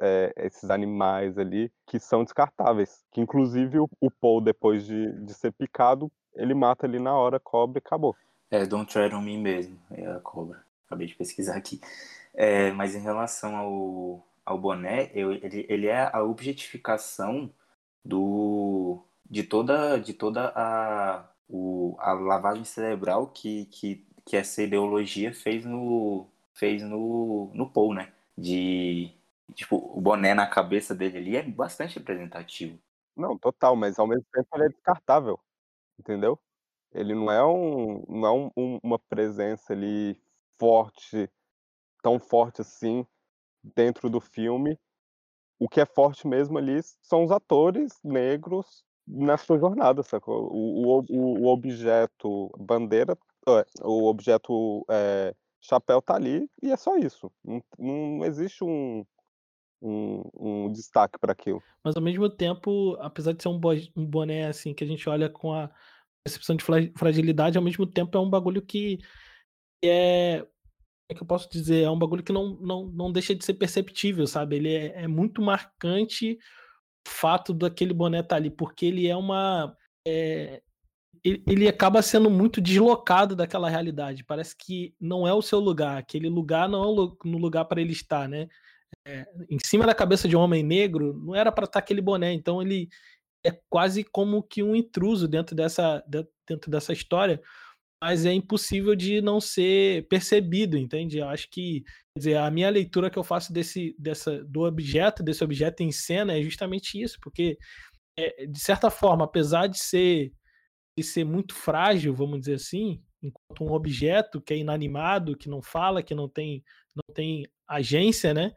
é, esses animais ali que são descartáveis. Que inclusive o, o Paul, depois de, de ser picado, ele mata ali na hora cobra e acabou. É, Don't Tread on Me mesmo, é a cobra. Acabei de pesquisar aqui. É, mas em relação ao, ao boné, eu, ele, ele é a objetificação do, de toda, de toda a, o, a lavagem cerebral que, que, que essa ideologia fez no, fez no, no Paul, né? De, tipo, o boné na cabeça dele ali é bastante representativo. Não, total, mas ao mesmo tempo ele é descartável, entendeu? Ele não é, um, não é um, um, uma presença ali forte, tão forte assim, dentro do filme. O que é forte mesmo ali são os atores negros na sua jornada, sacou? O, o, o objeto bandeira, o objeto é, chapéu tá ali e é só isso. Não, não existe um, um, um destaque para aquilo. Mas ao mesmo tempo, apesar de ser um, boné assim que a gente olha com a percepção de fragilidade, ao mesmo tempo é um bagulho que é é que eu posso dizer? É um bagulho que não, não, não deixa de ser perceptível, sabe? Ele é, é muito marcante fato daquele boné estar tá ali, porque ele é uma. É, ele, ele, acaba sendo muito deslocado daquela realidade. Parece que não é o seu lugar. Aquele lugar não é o lugar para ele estar, né? É, em cima da cabeça de um homem negro, não era para estar aquele boné. Então ele é quase como que um intruso dentro dessa, dentro dessa história, mas é impossível de não ser percebido, entende? Eu acho que, quer dizer, a minha leitura que eu faço desse, dessa, do objeto, desse objeto em cena é justamente isso, porque, é, de certa forma, apesar de ser, de ser muito frágil, vamos dizer assim, enquanto um objeto que é inanimado, que não fala, que não tem, não tem agência, né?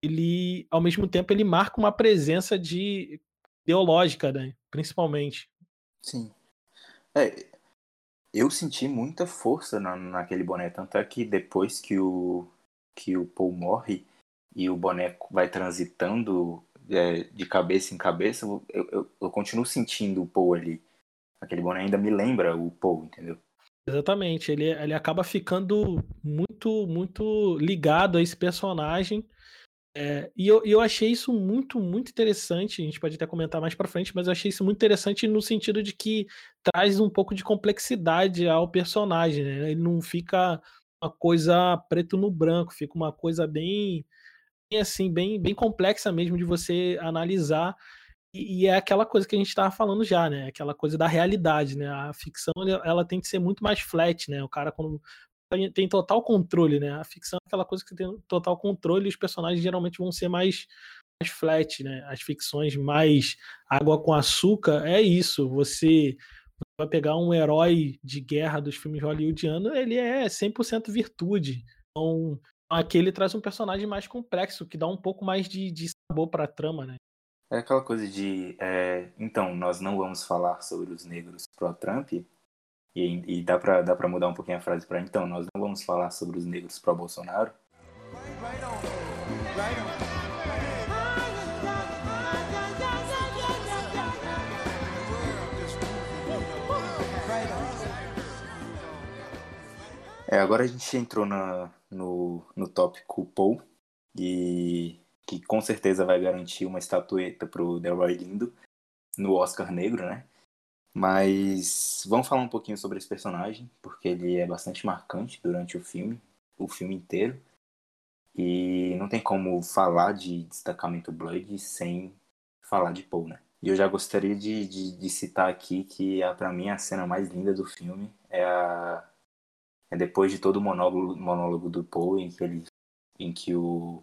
Ele, ao mesmo tempo, ele marca uma presença de ideológica, né? Principalmente. Sim. É, eu senti muita força na, naquele boné, tanto é que depois que o, que o Paul morre e o boneco vai transitando é, de cabeça em cabeça, eu, eu, eu, continuo sentindo o Paul ali. Aquele boné ainda me lembra o Paul, entendeu? Exatamente, ele, ele acaba ficando muito, muito ligado a esse personagem é, e eu, eu achei isso muito, muito interessante. A gente pode até comentar mais para frente, mas eu achei isso muito interessante no sentido de que traz um pouco de complexidade ao personagem. Né? Ele não fica uma coisa preto no branco, fica uma coisa bem, bem assim, bem, bem complexa mesmo de você analisar. E, e é aquela coisa que a gente estava falando já, né? Aquela coisa da realidade, né? A ficção ela tem que ser muito mais flat, né? O cara quando tem total controle, né? A ficção é aquela coisa que tem total controle e os personagens geralmente vão ser mais, mais flat, né? As ficções mais água com açúcar é isso. Você vai pegar um herói de guerra dos filmes hollywoodianos, ele é 100% virtude. Então, aqui ele traz um personagem mais complexo, que dá um pouco mais de, de sabor para a trama, né? É aquela coisa de, é, então, nós não vamos falar sobre os negros pró-Trump, e, e, dá para dá pra mudar um pouquinho a frase para então, nós não vamos falar sobre os negros pró-Bolsonaro. É, agora a gente entrou na, no, no tópico Paul, e que com certeza vai garantir uma estatueta pro Delroy Lindo no Oscar Negro, né? Mas vamos falar um pouquinho sobre esse personagem, porque ele é bastante marcante durante o filme, o filme inteiro. E não tem como falar de destacamento Blood sem falar de Paul, né? E eu já gostaria de, de, de citar aqui que, para mim, a cena mais linda do filme é a, é depois de todo o monólogo, monólogo do Poe, em que, ele, em que o,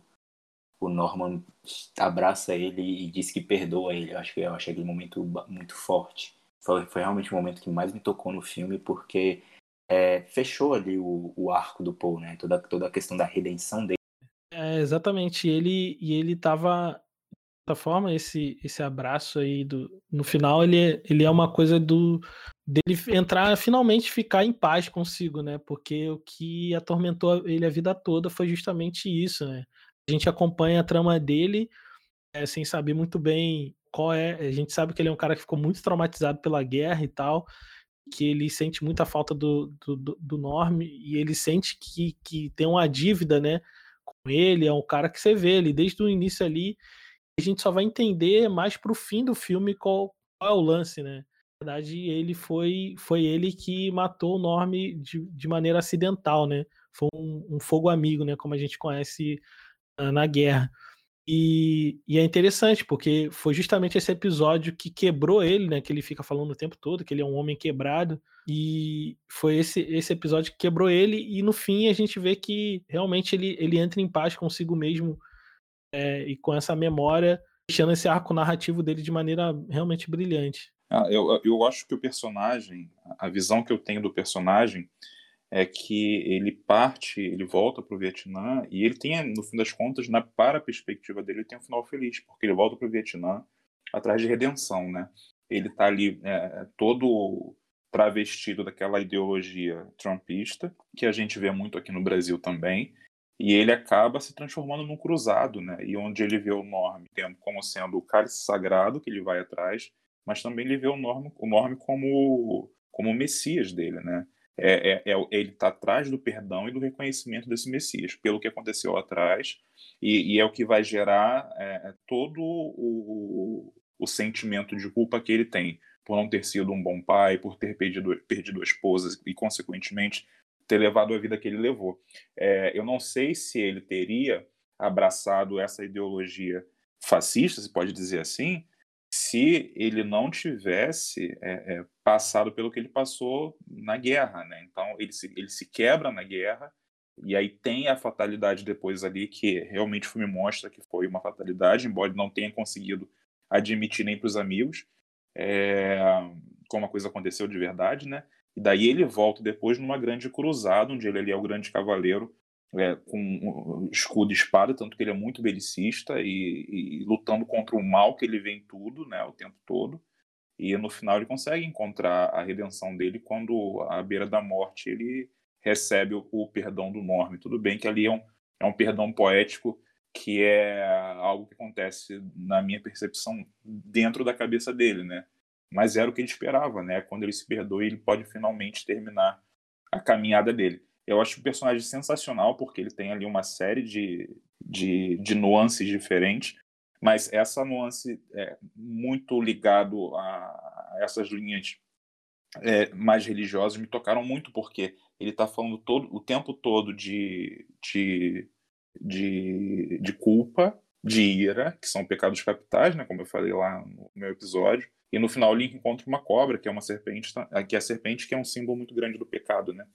o Norman abraça ele e diz que perdoa ele. Eu acho que eu achei aquele momento muito forte. Foi, foi realmente o momento que mais me tocou no filme, porque é, fechou ali o, o arco do Poe, né? Toda, toda a questão da redenção dele. É, exatamente. Ele, e ele tava. De certa forma, esse, esse abraço aí do, no final, ele, é, ele é uma coisa do, dele entrar, finalmente ficar em paz consigo, né? Porque o que atormentou ele a vida toda foi justamente isso, né? A gente acompanha a trama dele é, sem saber muito bem qual é. A gente sabe que ele é um cara que ficou muito traumatizado pela guerra e tal, que ele sente muita falta do, do, do Norm e ele sente que, que tem uma dívida, né? Com ele, é um cara que você vê ele desde o início ali. A gente só vai entender mais pro fim do filme qual, qual é o lance, né? verdade, ele foi, foi ele que matou o Norm de, de maneira acidental, né? Foi um, um fogo amigo, né? Como a gente conhece uh, na guerra. E, e, é interessante, porque foi justamente esse episódio que quebrou ele, né? Que ele fica falando o tempo todo, que ele é um homem quebrado. E foi esse, esse episódio que quebrou ele, e no fim a gente vê que realmente ele, ele entra em paz consigo mesmo é, e com essa memória, deixando esse arco narrativo dele de maneira realmente brilhante. Ah, eu, eu acho que o personagem, a visão que eu tenho do personagem é que ele parte, ele volta para o Vietnã e ele tem, no fim das contas, na, para a perspectiva dele, ele tem um final feliz, porque ele volta para o Vietnã atrás de redenção, né? Ele está ali é, todo travestido daquela ideologia trumpista, que a gente vê muito aqui no Brasil também, e ele acaba se transformando num cruzado, né? E onde ele vê o Norm como sendo o cálice sagrado que ele vai atrás, mas também ele vê o Norm, o como, como o Messias dele, né? É, é, é, ele está atrás do perdão e do reconhecimento desse Messias, pelo que aconteceu lá atrás, e, e é o que vai gerar é, todo o, o, sentimento de culpa que ele tem por não ter sido um bom pai, por ter perdido, perdido a esposa e, consequentemente, ter levado a vida que ele levou. É, eu não sei se ele teria abraçado essa ideologia fascista, se pode dizer assim, se ele não tivesse é, é, passado pelo que ele passou na guerra, né? Então ele se, ele se quebra na guerra e aí tem a fatalidade depois ali que realmente o filme mostra que foi uma fatalidade, embora ele não tenha conseguido admitir nem para os amigos é, como a coisa aconteceu de verdade, né? E daí ele volta depois numa grande cruzada, onde ele ali é o grande cavaleiro é, com escudo e espada, tanto que ele é muito belicista e, e, lutando contra o mal que ele vê em tudo, né, o tempo todo. E no final ele consegue encontrar a redenção dele quando, à beira da morte, ele recebe o, o perdão do Norme. Tudo bem que ali é um, é um perdão poético que é algo que acontece, na minha percepção, dentro da cabeça dele, né? Mas era o que ele esperava, né? Quando ele se perdoa, ele pode finalmente terminar a caminhada dele. Eu acho o personagem sensacional, porque ele tem ali uma série de, de, de nuances diferentes, mas essa nuance é muito ligado a, essas linhas é, mais religiosas me tocaram muito, porque ele está falando todo, o tempo todo de, de, de, de culpa, de ira, que são pecados capitais, né, como eu falei lá no meu episódio. E no final o Link encontra uma cobra, que é uma serpente, que é a serpente que é um símbolo muito grande do pecado, né?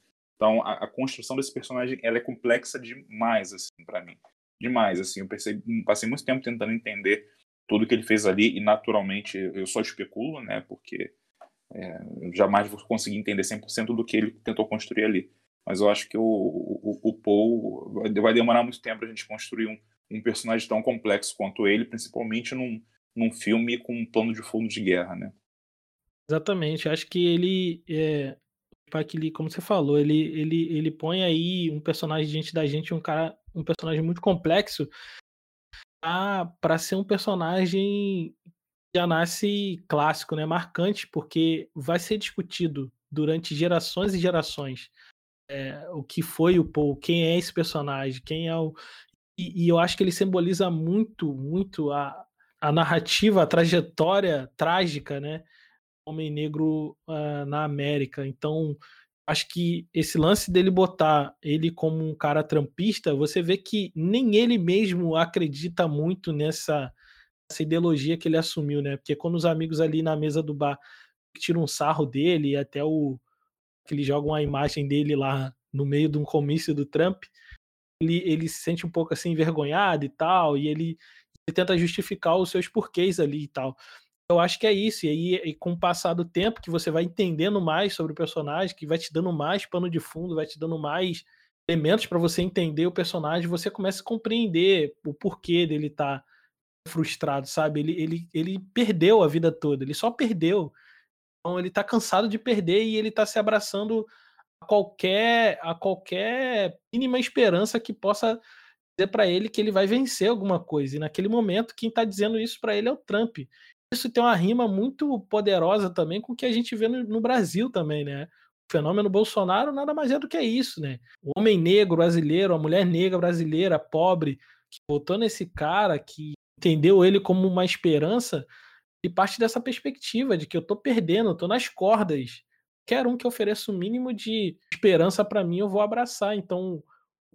Então a, a construção desse personagem ela é complexa demais assim para mim, demais assim. Eu percebi, passei muito tempo tentando entender tudo que ele fez ali e naturalmente eu só especulo, né? Porque é, eu jamais vou conseguir entender 100% do que ele tentou construir ali. Mas eu acho que o, o, o Paul vai demorar muito tempo a gente construir um, um personagem tão complexo quanto ele, principalmente num, num filme com um plano de fundo de guerra, né? Exatamente. Acho que ele, é, Spike como você falou, ele, ele, ele põe aí um personagem diante da gente, um cara, um personagem muito complexo, para ser um personagem já nasce clássico, né? Marcante, porque vai ser discutido durante gerações e gerações é, o que foi o Paul, quem é esse personagem, quem é o. E, e eu acho que ele simboliza muito, muito a, a narrativa, a trajetória trágica, né? Homem negro uh, na América. Então, acho que esse lance dele botar ele como um cara trampista, você vê que nem ele mesmo acredita muito nessa essa ideologia que ele assumiu, né? Porque quando os amigos ali na mesa do bar tiram um sarro dele, até o que eles jogam a imagem dele lá no meio de um comício do Trump, ele, ele se sente um pouco assim envergonhado e tal, e ele, ele tenta justificar os seus porquês ali e tal. Eu acho que é isso, e aí e com o passar do tempo que você vai entendendo mais sobre o personagem, que vai te dando mais pano de fundo, vai te dando mais elementos para você entender o personagem, você começa a compreender o porquê dele estar tá frustrado, sabe? Ele, ele, ele perdeu a vida toda, ele só perdeu. Então ele tá cansado de perder e ele tá se abraçando a qualquer a qualquer mínima esperança que possa dizer para ele que ele vai vencer alguma coisa. E naquele momento quem tá dizendo isso para ele é o Trump. Isso tem uma rima muito poderosa também com o que a gente vê no, no Brasil também, né? O fenômeno Bolsonaro nada mais é do que isso, né? O homem negro brasileiro, a mulher negra brasileira, pobre, que votou nesse cara, que entendeu ele como uma esperança e parte dessa perspectiva de que eu tô perdendo, eu tô nas cordas. Quer um que ofereça o mínimo de esperança para mim, eu vou abraçar. Então,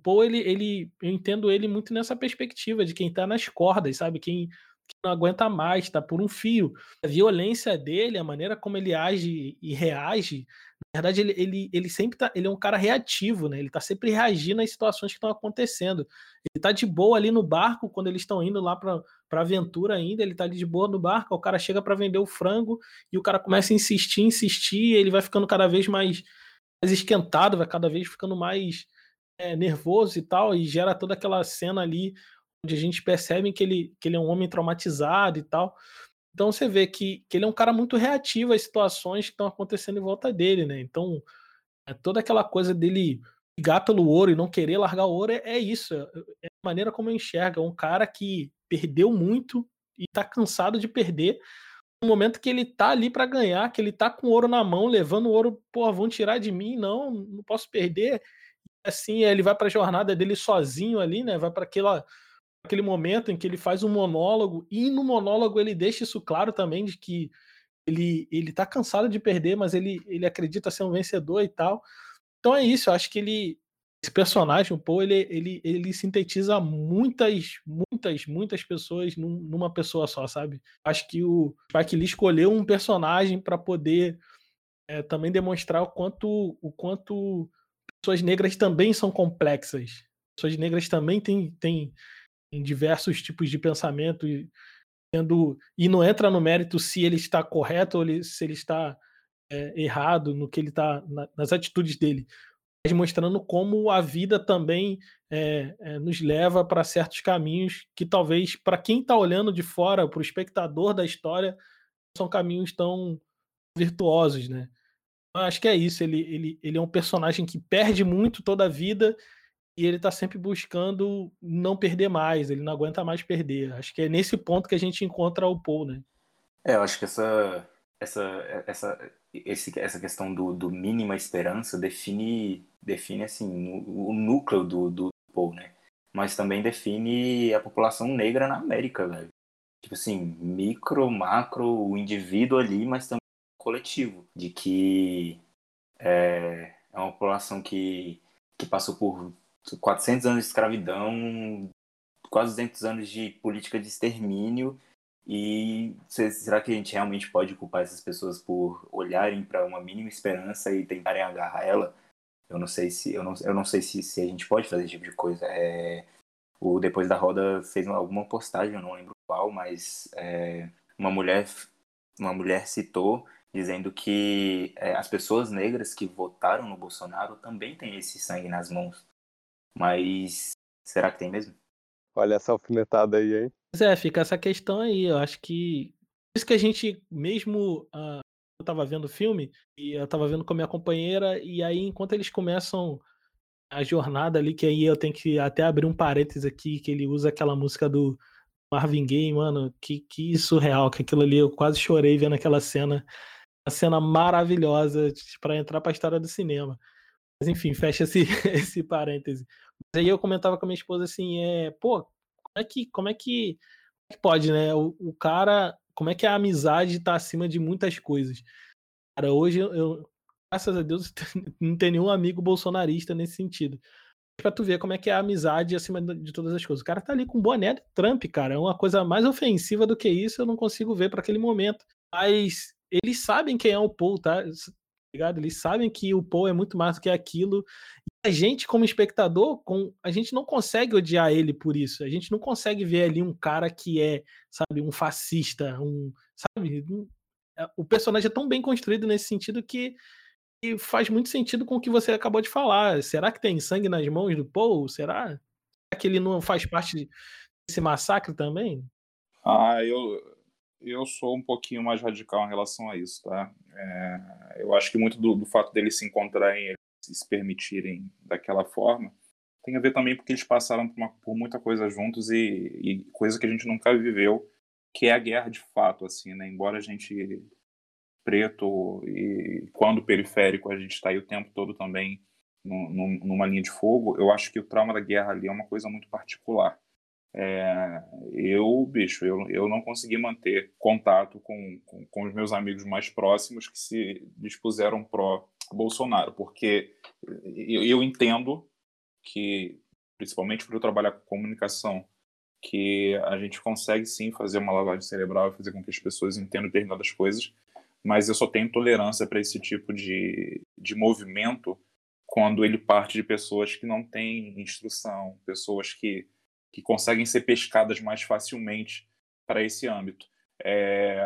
o ele, ele, eu entendo ele muito nessa perspectiva de quem tá nas cordas, sabe? Quem, que não aguenta mais, tá por um fio. A violência dele, a maneira como ele age e reage, na verdade, ele, ele, ele sempre tá, ele é um cara reativo, né? Ele tá sempre reagindo às situações que estão acontecendo. Ele tá de boa ali no barco, quando eles estão indo lá pra, pra aventura ainda, ele tá ali de boa no barco, o cara chega para vender o frango e o cara começa a insistir, insistir, ele vai ficando cada vez mais, mais esquentado, vai cada vez ficando mais é, nervoso e tal, e gera toda aquela cena ali a gente percebe que ele, que ele é um homem traumatizado e tal. Então você vê que, que ele é um cara muito reativo às situações que estão acontecendo em volta dele, né? Então, é toda aquela coisa dele ligar pelo ouro e não querer largar o ouro é, é isso. É, é a maneira como eu enxergo. É um cara que perdeu muito e tá cansado de perder. No momento que ele tá ali para ganhar, que ele tá com ouro na mão, levando o ouro, pô, vão tirar de mim, não, não posso perder. Assim, ele vai para a jornada dele sozinho ali, né? Vai para aquela aquele momento em que ele faz um monólogo e no monólogo ele deixa isso claro também de que ele ele tá cansado de perder, mas ele ele acredita ser um vencedor e tal. Então é isso, eu acho que ele esse personagem, o Paul, ele, ele, ele sintetiza muitas, muitas, muitas pessoas num, numa pessoa só, sabe? Acho que o Spike Lee escolheu um personagem para poder é, também demonstrar o quanto, o quanto pessoas negras também são complexas. Pessoas negras também têm, têm, em diversos tipos de pensamento e, e não entra no mérito se ele está correto ou ele, se ele está é, errado no que ele está na, nas atitudes dele, mas mostrando como a vida também é, é, nos leva para certos caminhos que talvez para quem está olhando de fora, para o espectador da história, são caminhos tão virtuosos, né? Eu acho que é isso. Ele, ele, ele é um personagem que perde muito toda a vida e ele tá sempre buscando não perder mais, ele não aguenta mais perder. Acho que é nesse ponto que a gente encontra o Paul, né? É, eu acho que essa essa essa esse, essa questão do, do mínima esperança define define assim o, o núcleo do, do Paul, né? Mas também define a população negra na América, velho. Tipo assim, micro, macro, o indivíduo ali, mas também o coletivo, de que é, é uma população que, que passou por 400 anos de escravidão, quase 200 anos de política de extermínio. E será que a gente realmente pode culpar essas pessoas por olharem para uma mínima esperança e tentarem agarrar ela? Eu não sei se eu não, eu não sei se, se a gente pode fazer esse tipo de coisa. É, o depois da roda fez alguma postagem, eu não lembro qual, mas é, uma mulher uma mulher citou dizendo que é, as pessoas negras que votaram no Bolsonaro também têm esse sangue nas mãos. Mas será que tem mesmo? Olha essa alfinetada aí, hein? Pois é, fica essa questão aí. Eu acho que. Por isso que a gente, mesmo. Uh, eu tava vendo o filme, e eu tava vendo com a minha companheira, e aí, enquanto eles começam a jornada ali, que aí eu tenho que até abrir um parênteses aqui, que ele usa aquela música do Marvin Gaye, mano, que, que surreal, que aquilo ali, eu quase chorei vendo aquela cena, uma cena maravilhosa para entrar para a história do cinema. Mas enfim, fecha esse, esse parêntese. Mas aí eu comentava com a minha esposa assim, é, pô, como é que, como é que, como é que pode, né? O, o, cara, como é que a amizade tá acima de muitas coisas? Cara, hoje eu, graças a Deus, não tem nenhum amigo bolsonarista nesse sentido. Pra tu ver como é que é a amizade acima de todas as coisas. O cara tá ali com boné do Trump, cara. É uma coisa mais ofensiva do que isso, eu não consigo ver para aquele momento. Mas eles sabem quem é o Paul, tá? Ligado? Eles sabem que o Paul é muito mais do que aquilo. E a gente, como espectador, com, a gente não consegue odiar ele por isso. A gente não consegue ver ali um cara que é, sabe, um fascista, um. Sabe? Um, é, o personagem é tão bem construído nesse sentido que e faz muito sentido com o que você acabou de falar. Será que tem sangue nas mãos do Paul? Será? Será que ele não faz parte desse massacre também? Ah, eu, eu sou um pouquinho mais radical em relação a isso, tá? É, eu acho que muito do, do fato deles se encontrarem, se permitirem daquela forma, tem a ver também porque eles passaram por, uma, por muita coisa juntos e, e, coisa que a gente nunca viveu, que é a guerra de fato, assim, né? Embora a gente preto e quando periférico a gente está aí o tempo todo também numa linha de fogo, eu acho que o trauma da guerra ali é uma coisa muito particular. É, eu, bicho, eu, eu não consegui manter contato com, com, com, os meus amigos mais próximos que se dispuseram pró-Bolsonaro, porque eu, eu entendo que, principalmente por eu trabalhar com comunicação, que a gente consegue sim fazer uma lavagem cerebral e fazer com que as pessoas entendam determinadas coisas, mas eu só tenho tolerância para esse tipo de, de movimento quando ele parte de pessoas que não têm instrução, pessoas que, que conseguem ser pescadas mais facilmente para esse âmbito. É,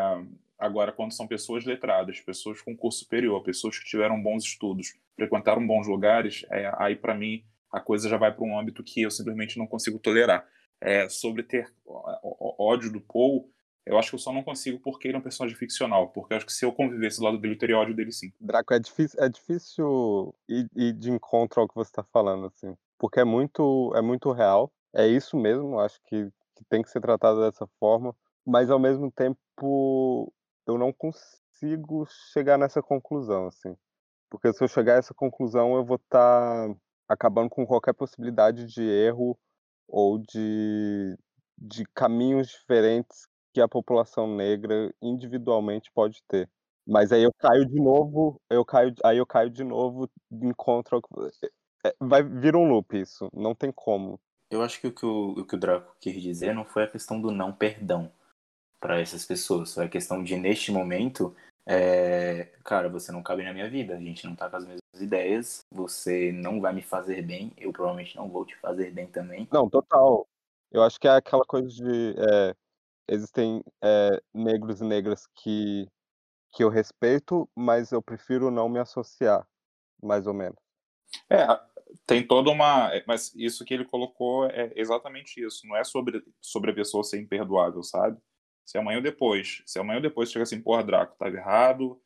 agora, quando são pessoas letradas, pessoas com curso superior, pessoas que tiveram bons estudos, frequentaram bons lugares, é, aí para mim a coisa já vai para um âmbito que eu simplesmente não consigo tolerar. É, sobre ter ódio do Paul, eu acho que eu só não consigo porque ele é um personagem ficcional. Porque eu acho que se eu convivesse do lado dele, eu teria ódio dele sim. Draco, é difícil, é difícil ir, ir de encontro ao que você está falando, assim. Porque é muito, é muito real. É isso mesmo, acho que, que tem que ser tratado dessa forma. Mas ao mesmo tempo, eu não consigo chegar nessa conclusão, assim. Porque se eu chegar a essa conclusão, eu vou estar tá acabando com qualquer possibilidade de erro ou de, de caminhos diferentes que a população negra individualmente pode ter. Mas aí eu caio de novo, eu caio, aí eu caio de novo em contra. É, vai vir um loop isso, não tem como. Eu acho que o que o, o que o Draco quis dizer não foi a questão do não perdão para essas pessoas, foi a questão de neste momento, é, cara, você não cabe na minha vida, a gente não tá com as mesmas ideias, você não vai me fazer bem, eu provavelmente não vou te fazer bem também. Não, total. Eu acho que é aquela coisa de é, existem é, negros e negras que, que eu respeito, mas eu prefiro não me associar, mais ou menos. É, tem toda uma. É, mas isso que ele colocou é exatamente isso. Não é sobre, sobre a pessoa ser imperdoável, sabe? Se amanhã ou depois. Se amanhã ou depois chega assim, porra, Draco, tava errado,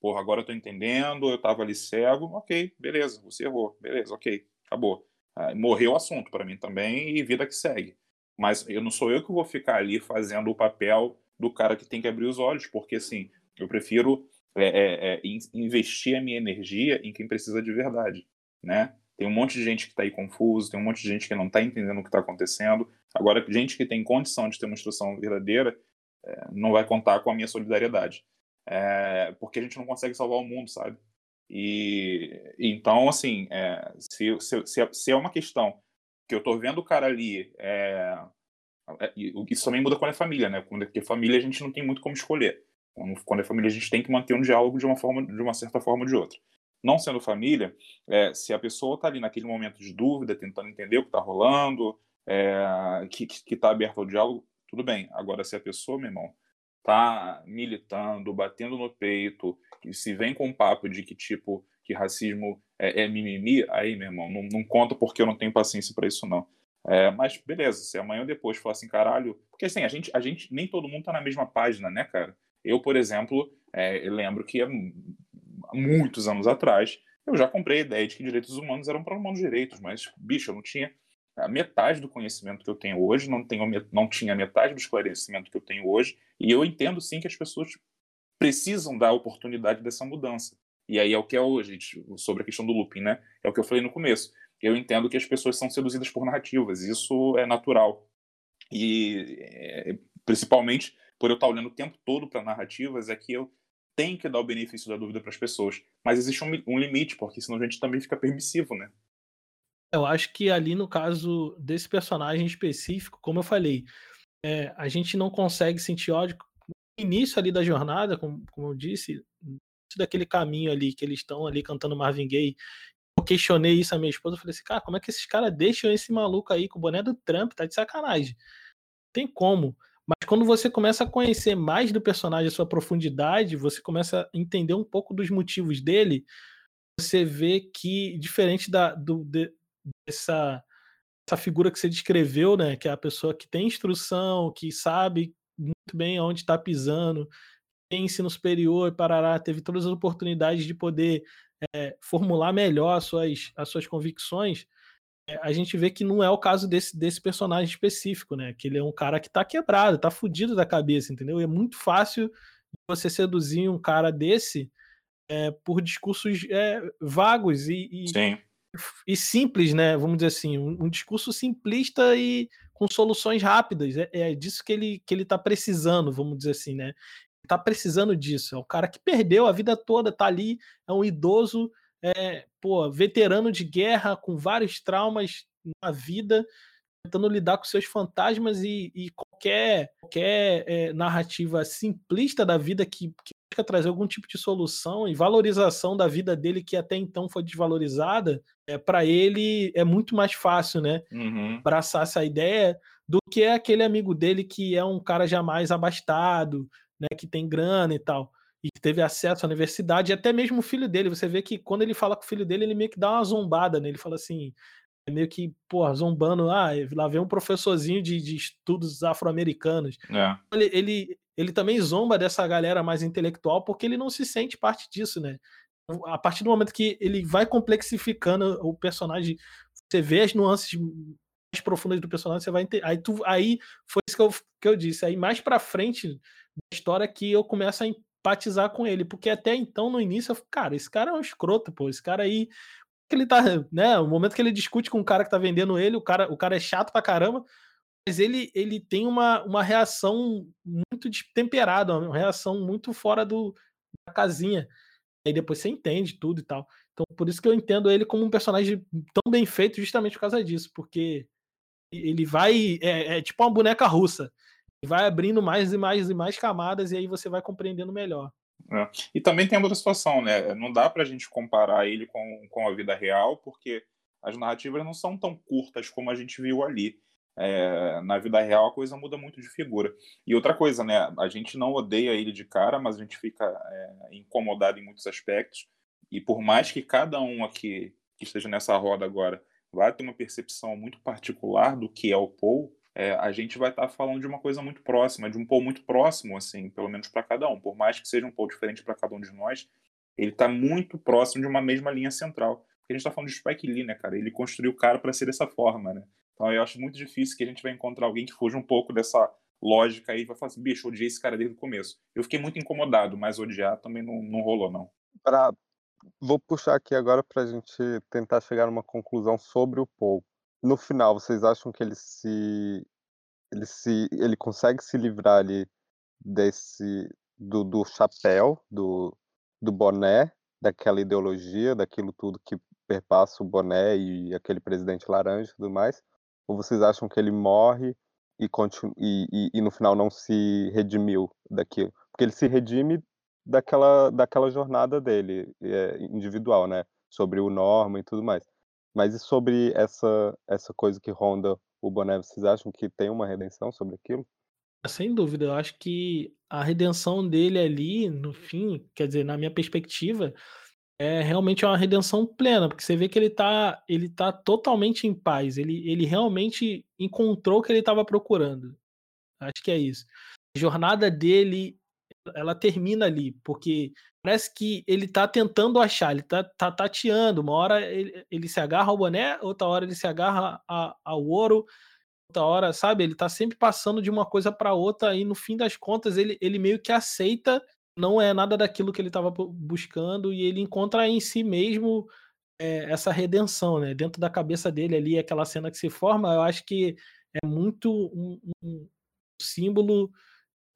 porra, agora eu tô entendendo, eu tava ali cego, ok, beleza, você errou, beleza, ok, acabou. Ah, morreu o assunto para mim também e vida que segue. Mas eu não sou eu que vou ficar ali fazendo o papel do cara que tem que abrir os olhos, porque assim, eu prefiro é, é, é, investir a minha energia em quem precisa de verdade, né? Tem um monte de gente que está aí confuso, tem um monte de gente que não está entendendo o que está acontecendo. Agora, gente que tem condição de ter uma instrução verdadeira é, não vai contar com a minha solidariedade. É, porque a gente não consegue salvar o mundo, sabe? E então, assim, é, se, se, se, é uma questão que eu tô vendo o cara ali, é, é, isso também muda quando é família, né? Porque família a gente não tem muito como escolher. Quando, quando é família a gente tem que manter um diálogo de uma forma, de uma certa forma ou de outra. Não sendo família, é, se a pessoa está ali naquele momento de dúvida, tentando entender o que está rolando, é, que está aberto ao diálogo, tudo bem. Agora, se a pessoa, meu irmão, tá militando, batendo no peito, e se vem com um papo de que tipo que racismo é, é mimimi, aí, meu irmão, não, não, conta porque eu não tenho paciência para isso não. É, mas beleza, se amanhã ou depois falar assim, caralho, porque assim, a gente, a gente nem todo mundo tá na mesma página, né, cara? Eu, por exemplo, é, lembro que há muitos anos atrás eu já comprei a ideia de que direitos humanos eram para humanos direitos, mas bicho, eu não tinha a metade do conhecimento que eu tenho hoje, não, tenho, não tinha metade do esclarecimento que eu tenho hoje, e eu entendo sim que as pessoas precisam dar a oportunidade dessa mudança. E aí é o que é hoje, sobre a questão do looping, né? É o que eu falei no começo. Eu entendo que as pessoas são seduzidas por narrativas, isso é natural. E é, principalmente por eu estar olhando o tempo todo para narrativas, é que eu tenho que dar o benefício da dúvida para as pessoas. Mas existe um, um limite, porque senão a gente também fica permissivo, né? Eu acho que ali no caso desse personagem específico, como eu falei, é, a gente não consegue sentir ódio no início ali da jornada, como, como eu disse, daquele caminho ali que eles estão ali cantando Marvin Gaye. Eu questionei isso a minha esposa, eu falei assim, cara, como é que esses caras deixam esse maluco aí com o boné do Trump? Tá de sacanagem. Tem como. Mas quando você começa a conhecer mais do personagem, a sua profundidade, você começa a entender um pouco dos motivos dele, você vê que, diferente da, do, de, essa, essa figura que você descreveu, né? Que é a pessoa que tem instrução, que sabe muito bem onde está pisando, tem ensino superior e parará, teve todas as oportunidades de poder é, formular melhor as suas, as suas convicções, a gente vê que não é o caso desse, desse personagem específico, né? Que ele é um cara que tá quebrado, tá fudido da cabeça, entendeu? E é muito fácil você seduzir um cara desse é, por discursos vagos e, e, Sim e simples, né? Vamos dizer assim, um, um discurso simplista e com soluções rápidas. É, é, disso que ele que ele está precisando, vamos dizer assim, né? Está precisando disso. É o cara que perdeu a vida toda, tá ali, é um idoso, é, pô, veterano de guerra com vários traumas na vida, tentando lidar com seus fantasmas e, e qualquer, qualquer é, narrativa simplista da vida que, que busca trazer algum tipo de solução e valorização da vida dele que até então foi desvalorizada, é, para ele é muito mais fácil, né? Uhum. Abraçar essa ideia do que aquele amigo dele que é um cara jamais abastado, né? Que tem grana e tal. E que teve acesso à universidade, e até mesmo o filho dele. Você vê que quando ele fala com o filho dele, ele meio que dá uma zombada, né? Ele fala assim: é meio que, pô, zombando, ah, lá vem um professorzinho de, de estudos afro-americanos. É. Ele, ele, ele também zomba dessa galera mais intelectual porque ele não se sente parte disso, né? A partir do momento que ele vai complexificando o personagem, você vê as nuances mais profundas do personagem, você vai entender. Aí, tu, aí foi isso que eu, que eu disse. Aí mais pra frente da história que eu começo a empatizar com ele, porque até então, no início, eu, cara, esse cara é um escroto, pô, esse cara aí que ele tá, né? O momento que ele discute com o cara que tá vendendo ele, o cara, o cara é chato pra caramba, mas ele, ele tem uma, uma reação muito temperada, uma reação muito fora do, da casinha. Aí depois você entende tudo e tal. Então, por isso que eu entendo ele como um personagem tão bem feito, justamente por causa disso, porque ele vai. É, é tipo uma boneca russa. Vai abrindo mais e mais e mais camadas, e aí você vai compreendendo melhor. É. E também tem outra situação, né? Não dá pra gente comparar ele com, com a vida real, porque as narrativas não são tão curtas como a gente viu ali. É, na vida real a coisa muda muito de figura. E outra coisa, né? A gente não odeia ele de cara, mas a gente fica é, incomodado em muitos aspectos. E por mais que cada um aqui que esteja nessa roda agora vá ter uma percepção muito particular do que é o Paul, é, a gente vai estar tá falando de uma coisa muito próxima, de um Paul muito próximo, assim, pelo menos para cada um. Por mais que seja um Paul diferente para cada um de nós, ele está muito próximo de uma mesma linha central. Porque a gente está falando de Spike Lee, né, cara? Ele construiu o cara para ser dessa forma, né? Então eu acho muito difícil que a gente vai encontrar alguém que fuja um pouco dessa lógica aí e vai falar assim, bicho, odiei esse cara desde o começo. Eu fiquei muito incomodado, mas odiar também não, não rolou, não. Pra... Vou puxar aqui agora para a gente tentar chegar a uma conclusão sobre o Paul. No final, vocês acham que ele se ele se ele consegue se livrar ali desse do, do chapéu, do, do boné, daquela ideologia, daquilo tudo que perpassa o boné e aquele presidente laranja e tudo mais? Ou vocês acham que ele morre e, continu e, e, e no final não se redimiu daquilo? Porque ele se redime daquela, daquela jornada dele, é, individual, né? Sobre o Norma e tudo mais. Mas e sobre essa, essa coisa que ronda o Boné, vocês acham que tem uma redenção sobre aquilo? Sem dúvida, eu acho que a redenção dele ali, no fim, quer dizer, na minha perspectiva, é realmente uma redenção plena, porque você vê que ele tá, ele tá totalmente em paz, ele, ele realmente encontrou o que ele estava procurando. Acho que é isso. A jornada dele ela termina ali, porque parece que ele tá tentando achar, ele tá, tá tateando. Uma hora ele, ele se agarra ao boné, outra hora ele se agarra a, ao ouro, outra hora, sabe? Ele tá sempre passando de uma coisa para outra e no fim das contas ele, ele meio que aceita, não é nada daquilo que ele estava buscando e ele encontra em si mesmo é, essa redenção, né? Dentro da cabeça dele ali, aquela cena que se forma, eu acho que é muito um, um símbolo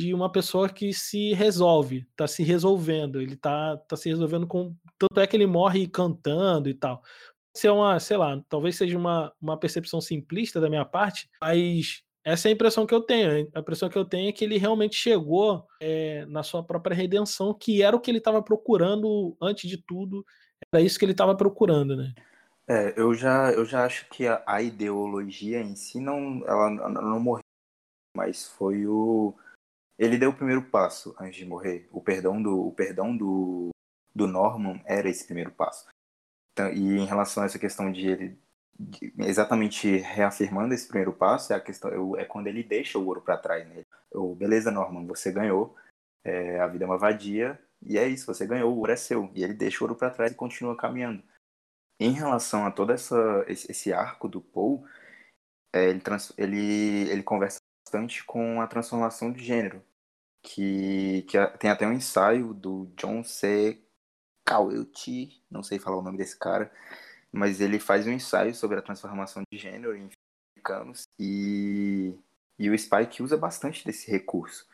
de uma pessoa que se resolve, tá se resolvendo, ele tá, tá se resolvendo com. Tanto é que ele morre cantando e tal. Isso é uma, sei lá, talvez seja uma, uma percepção simplista da minha parte, mas essa é a impressão que eu tenho. A impressão que eu tenho é que ele realmente chegou é, na sua própria redenção, que era o que ele estava procurando antes de tudo. Era isso que ele estava procurando, né? É, eu já, eu já acho que a, a ideologia em si não, ela, ela não morreu, mas foi o, ele deu o primeiro passo antes de morrer. O perdão do, o perdão do, do Norman era esse primeiro passo. Então, e em relação a essa questão de ele de, exatamente reafirmando esse primeiro passo, é a questão é quando ele deixa o ouro para trás. Né? O beleza, Norman, você ganhou. É, a vida é uma vadia e é isso. Você ganhou, o ouro é seu. E ele deixa o ouro para trás e continua caminhando. Em relação a todo essa, esse, esse arco do Paul, é, ele, trans, ele, ele conversa bastante com a transformação de gênero, que, que tem até um ensaio do John C. Cauelty, não sei falar o nome desse cara, mas ele faz um ensaio sobre a transformação de gênero em americanos e, e o Spike usa bastante desse recurso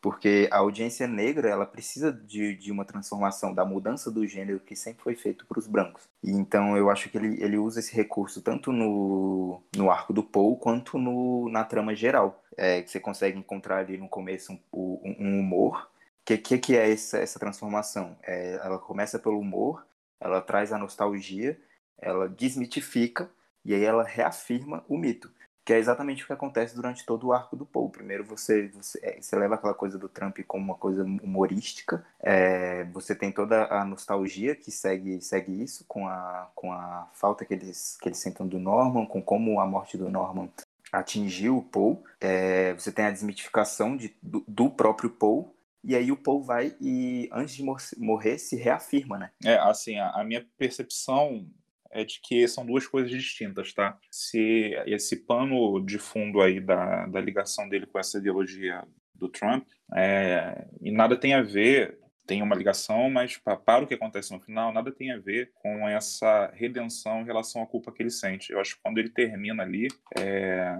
porque a audiência negra ela precisa de, de uma transformação da mudança do gênero que sempre foi feito para os brancos e então eu acho que ele, ele usa esse recurso tanto no, no arco do Paul quanto no, na trama geral é, que você consegue encontrar ali no começo um, um humor. Que que, que é essa, essa transformação? É, ela começa pelo humor ela traz a nostalgia ela desmitifica e aí ela reafirma o mito. Que é exatamente o que acontece durante todo o arco do Paul. Primeiro você, você, é, você leva aquela coisa do Trump como uma coisa humorística, é, você tem toda a nostalgia que segue, segue isso, com a, com a falta que eles, que eles sentem do Norman, com como a morte do Norman atingiu o Paul, é, você tem a desmitificação de, do, do próprio Paul, e aí o Paul vai e, antes de morrer, se reafirma, né? É, assim, a, a minha percepção é de que são duas coisas distintas, tá? Se esse pano de fundo aí da, da ligação dele com essa ideologia do Trump, é, e nada tem a ver, tem uma ligação, mas para, para o que acontece no final, nada tem a ver com essa redenção em relação à culpa que ele sente. Eu acho que quando ele termina ali, é,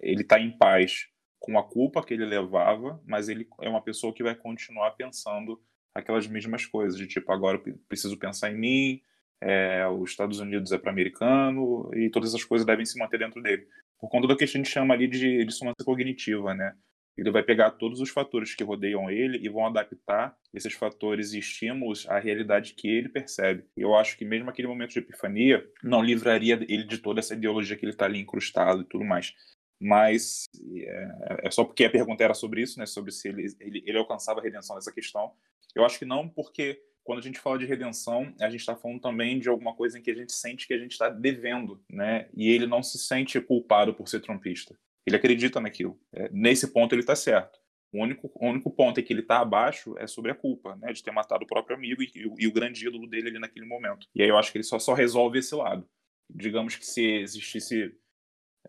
ele está em paz com a culpa que ele levava, mas ele é uma pessoa que vai continuar pensando aquelas mesmas coisas, de tipo, agora eu preciso pensar em mim, é, os Estados Unidos é para americano e todas essas coisas devem se manter dentro dele. Por conta do que a gente chama ali de dissonância cognitiva, né? Ele vai pegar todos os fatores que rodeiam ele e vão adaptar esses fatores e estímulos à realidade que ele percebe. Eu acho que mesmo aquele momento de epifania não livraria ele de toda essa ideologia que ele está ali incrustado e tudo mais. Mas é, é, só porque a pergunta era sobre isso, né? Sobre se ele, ele, ele alcançava a redenção dessa questão. Eu acho que não, porque quando a gente fala de redenção, a gente está falando também de alguma coisa em que a gente sente que a gente está devendo, né? E ele não se sente culpado por ser trumpista. Ele acredita naquilo. É, nesse ponto ele está certo. O único, o único ponto em que ele está abaixo é sobre a culpa, né? De ter matado o próprio amigo e, e, e, o grande ídolo dele ali naquele momento. E aí eu acho que ele só, só resolve esse lado. Digamos que se existisse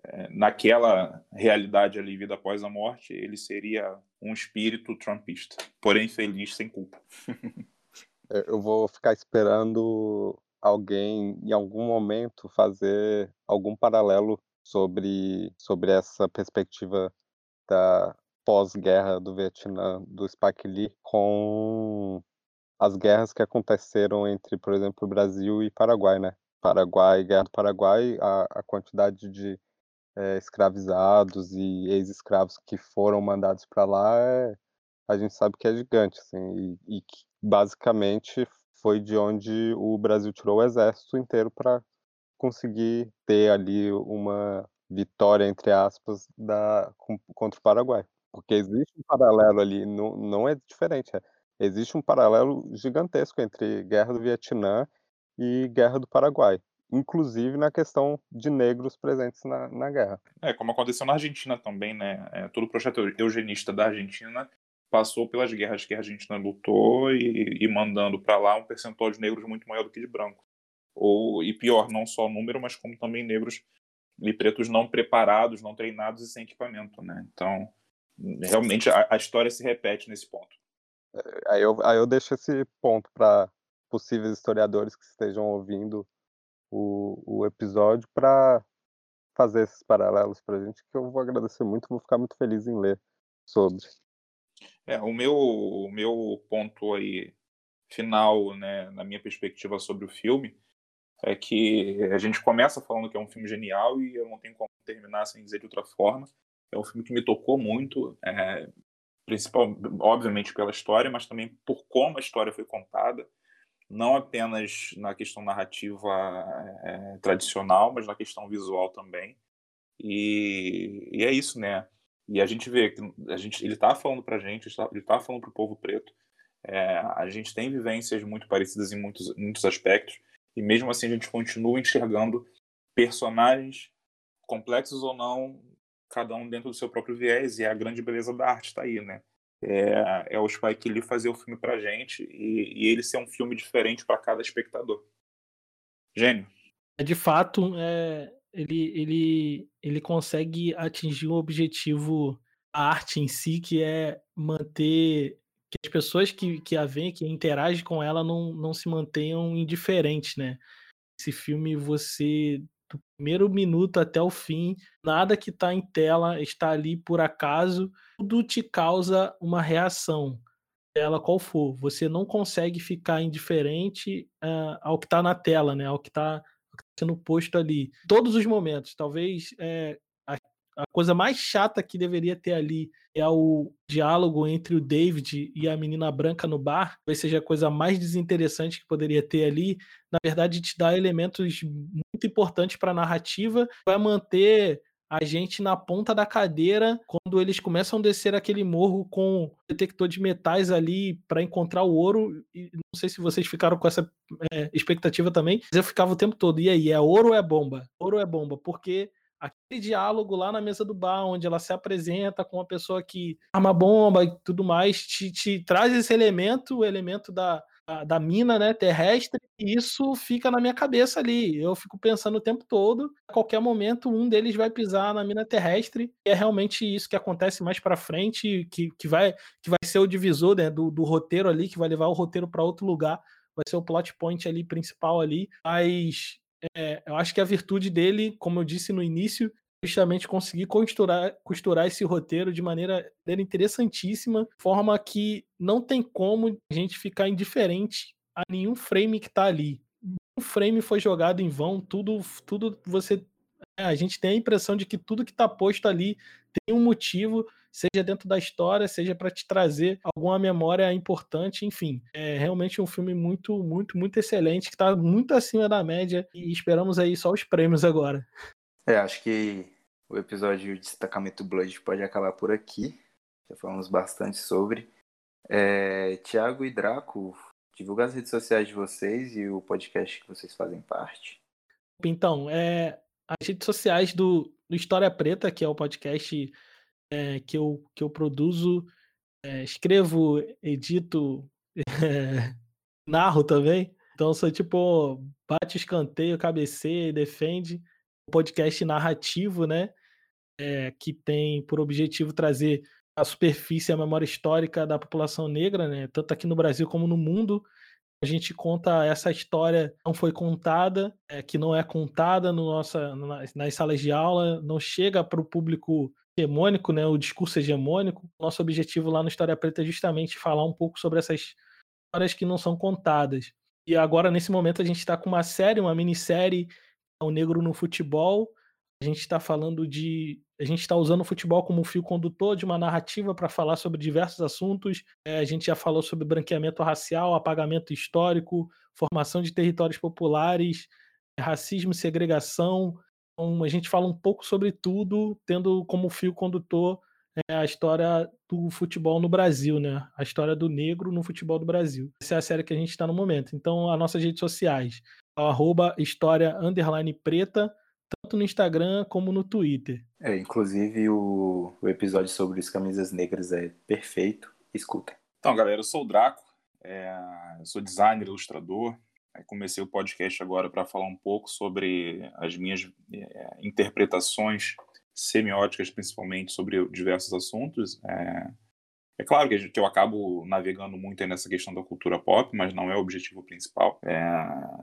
é, naquela realidade ali, vida após a morte, ele seria um espírito trumpista, porém feliz sem culpa. É, eu vou ficar esperando alguém em algum momento fazer algum paralelo sobre, sobre essa perspectiva da pós-guerra do Vietnã do Spike Lee com as guerras que aconteceram entre, por exemplo, Brasil e Paraguai, né? Paraguai, Guerra do Paraguai, a, a quantidade de é, escravizados e ex-escravos que foram mandados para lá, é, a gente sabe que é gigante, assim, e, e que basicamente foi de onde o Brasil tirou o exército inteiro para conseguir ter ali uma vitória, entre aspas, da, contra o Paraguai. Porque existe um paralelo ali, não, não é diferente. É, existe um paralelo gigantesco entre Guerra do Vietnã e Guerra do Paraguai, inclusive na questão de negros presentes na, na guerra. É, como aconteceu na Argentina também, né? É, todo o projeto eugenista da Argentina passou pelas guerras que a Argentina lutou e, e mandando para lá um percentual de negros muito maior do que de brancos. Ou, e pior, não só o número, mas como também negros e pretos não preparados, não treinados e sem equipamento, né? Então, realmente a, a história se repete nesse ponto. É, aí eu, aí eu deixo esse ponto para possíveis historiadores que estejam ouvindo o, o episódio para fazer esses paralelos para a gente, que eu vou agradecer muito, vou ficar muito feliz em ler sobre. É, o meu, o meu ponto aí final, né, na minha perspectiva sobre o filme, é que a gente começa falando que é um filme genial e eu não tenho como terminar sem dizer de outra forma. É um filme que me tocou muito, é, principal, obviamente pela história, mas também por como a história foi contada, não apenas na questão narrativa é, tradicional, mas na questão visual também. E, e, é isso, né? E a gente vê que a gente, ele está falando para a gente, ele está falando para o povo preto. É, a gente tem vivências muito parecidas em muitos, muitos aspectos e mesmo assim a gente continua enxergando personagens complexos ou não, cada um dentro do seu próprio viés, e a grande beleza da arte está aí, né? É, é o Spike Lee fazer o filme pra gente e, e ele ser um filme diferente para cada espectador. Gênio. É, de fato, é, ele, ele, ele consegue atingir um objetivo, a arte em si, que é manter que as pessoas que, que a veem, que interagem com ela, não, não se mantenham indiferentes, né? Esse filme, você, do primeiro minuto até o fim, nada que está em tela está ali por acaso, tudo te causa uma reação, ela qual for. Você não consegue ficar indiferente uh, ao que está na tela, né? Ao que está tá sendo posto ali. Todos os momentos, talvez é, a coisa mais chata que deveria ter ali é o diálogo entre o David e a menina branca no bar. Talvez seja a coisa mais desinteressante que poderia ter ali. Na verdade, te dá elementos muito importantes para a narrativa, vai manter a gente na ponta da cadeira quando eles começam a descer aquele morro com detector de metais ali para encontrar o ouro. E não sei se vocês ficaram com essa é, expectativa também, mas eu ficava o tempo todo. E aí, é ouro ou é bomba? Ouro ou é bomba? Porque aquele diálogo lá na mesa do bar, onde ela se apresenta com uma pessoa que arma bomba e tudo mais, te, te traz esse elemento, o elemento da, da, da, mina né, terrestre, e isso fica na minha cabeça ali. Eu fico pensando o tempo todo, a qualquer momento um deles vai pisar na mina terrestre, e é realmente isso que acontece mais para frente, que, que, vai, que vai ser o divisor né, do, do roteiro ali, que vai levar o roteiro para outro lugar, vai ser o plot point ali principal ali, mas é, eu acho que a virtude dele, como eu disse no início, é justamente conseguir costurar, costurar esse roteiro de maneira, maneira interessantíssima, forma que não tem como a gente ficar indiferente a nenhum frame que está ali. Um frame foi jogado em vão, tudo, tudo você. É, a gente tem a impressão de que tudo que está posto ali tem um motivo, seja dentro da história, seja para te trazer alguma memória importante, enfim. É realmente um filme muito, muito, muito excelente, que está muito acima da média e esperamos aí só os prêmios agora. É, acho que o episódio de Destacamento Blood pode acabar por aqui. Já falamos bastante sobre. É, Tiago e Draco, divulga as redes sociais de vocês e o podcast que vocês fazem parte. Então, é, as redes sociais do, do História Preta, que é o podcast é, que, eu, que eu produzo, é, escrevo, edito, é, narro também. Então, sou tipo, bate escanteio, cabeceia e defende. Um podcast narrativo, né? É, que tem por objetivo trazer a superfície a memória histórica da população negra, né? Tanto aqui no Brasil como no mundo. A gente conta essa história não foi contada, é, que não é contada no nossa, nas salas de aula, não chega para o público hegemônico, né, o discurso hegemônico. Nosso objetivo lá no História Preta é justamente falar um pouco sobre essas histórias que não são contadas. E agora, nesse momento, a gente está com uma série, uma minissérie, O Negro no Futebol. A gente está falando de. A gente está usando o futebol como fio condutor de uma narrativa para falar sobre diversos assuntos. É, a gente já falou sobre branqueamento racial, apagamento histórico, formação de territórios populares, racismo e segregação. Então, a gente fala um pouco sobre tudo, tendo como fio condutor é, a história do futebol no Brasil, né? A história do negro no futebol do Brasil. Essa é a série que a gente está no momento. Então, as nossas redes sociais, é arroba história underline preta, tanto no Instagram como no Twitter. É, inclusive o, o episódio sobre as camisas negras é perfeito. Escutem. Então, galera, eu sou o Draco, é, eu sou designer, ilustrador. Comecei o podcast agora para falar um pouco sobre as minhas é, interpretações semióticas, principalmente, sobre diversos assuntos. É, é claro que, eu acabo navegando muito nessa questão da cultura pop, mas não é o objetivo principal. É,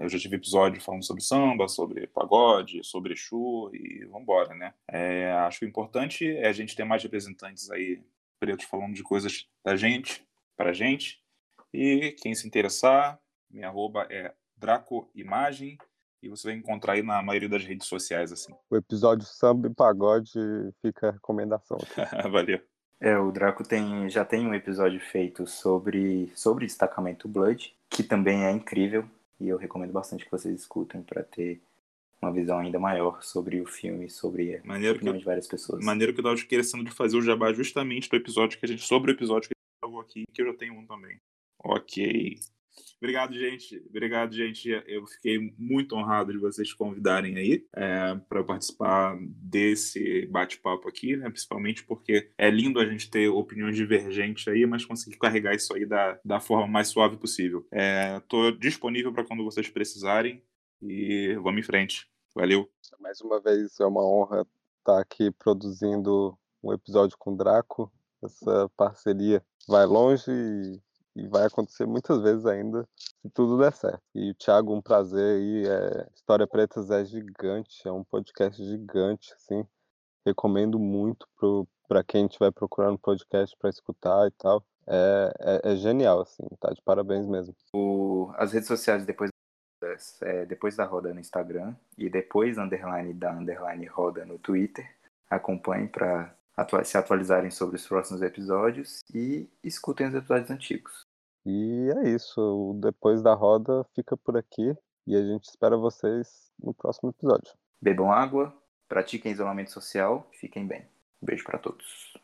eu já tive episódio falando sobre samba, sobre pagode, sobre Exu e vambora, né? É, acho importante é a gente ter mais representantes aí pretos falando de coisas da gente, pra gente. E quem se interessar, minha arroba é Draco Imagem e você vai encontrar aí na maioria das redes sociais assim. O episódio samba e pagode fica a recomendação. Valeu. É, o Draco tem, já tem um episódio feito sobre, sobre destacamento Blood, que também é incrível, e eu recomendo bastante que vocês escutem para ter uma visão ainda maior sobre o filme, sobre maneiro a opinião que, de várias pessoas. Maneiro que eu tava querendo de fazer o jabá justamente do episódio que a gente, sobre o episódio que a gente gravou aqui, que eu já tenho um também. Ok. Obrigado, gente. Obrigado, gente. Eu fiquei muito honrado de vocês convidarem aí é, para participar desse bate-papo aqui, né? Principalmente porque é lindo a gente ter opiniões divergentes aí, mas conseguir carregar isso aí da, da forma mais suave possível. Estou é, disponível para quando vocês precisarem e vamos em frente. Valeu. Mais uma vez é uma honra estar aqui produzindo um episódio com o Draco. Essa parceria vai longe e e vai acontecer muitas vezes ainda, se tudo der certo. E o Thiago, um prazer aí. É... História Pretas é gigante, é um podcast gigante, assim. Recomendo muito para quem estiver procurando podcast para escutar e tal. É, é, é, genial, assim, tá de parabéns mesmo. O, as redes sociais depois, é, depois da roda no Instagram e depois underline da underline roda no Twitter. Acompanhe para se atualizarem sobre os próximos episódios e escutem os episódios antigos. E é isso. O Depois da Roda fica por aqui e a gente espera vocês no próximo episódio. Bebam água, pratiquem isolamento social, fiquem bem. Um beijo para todos.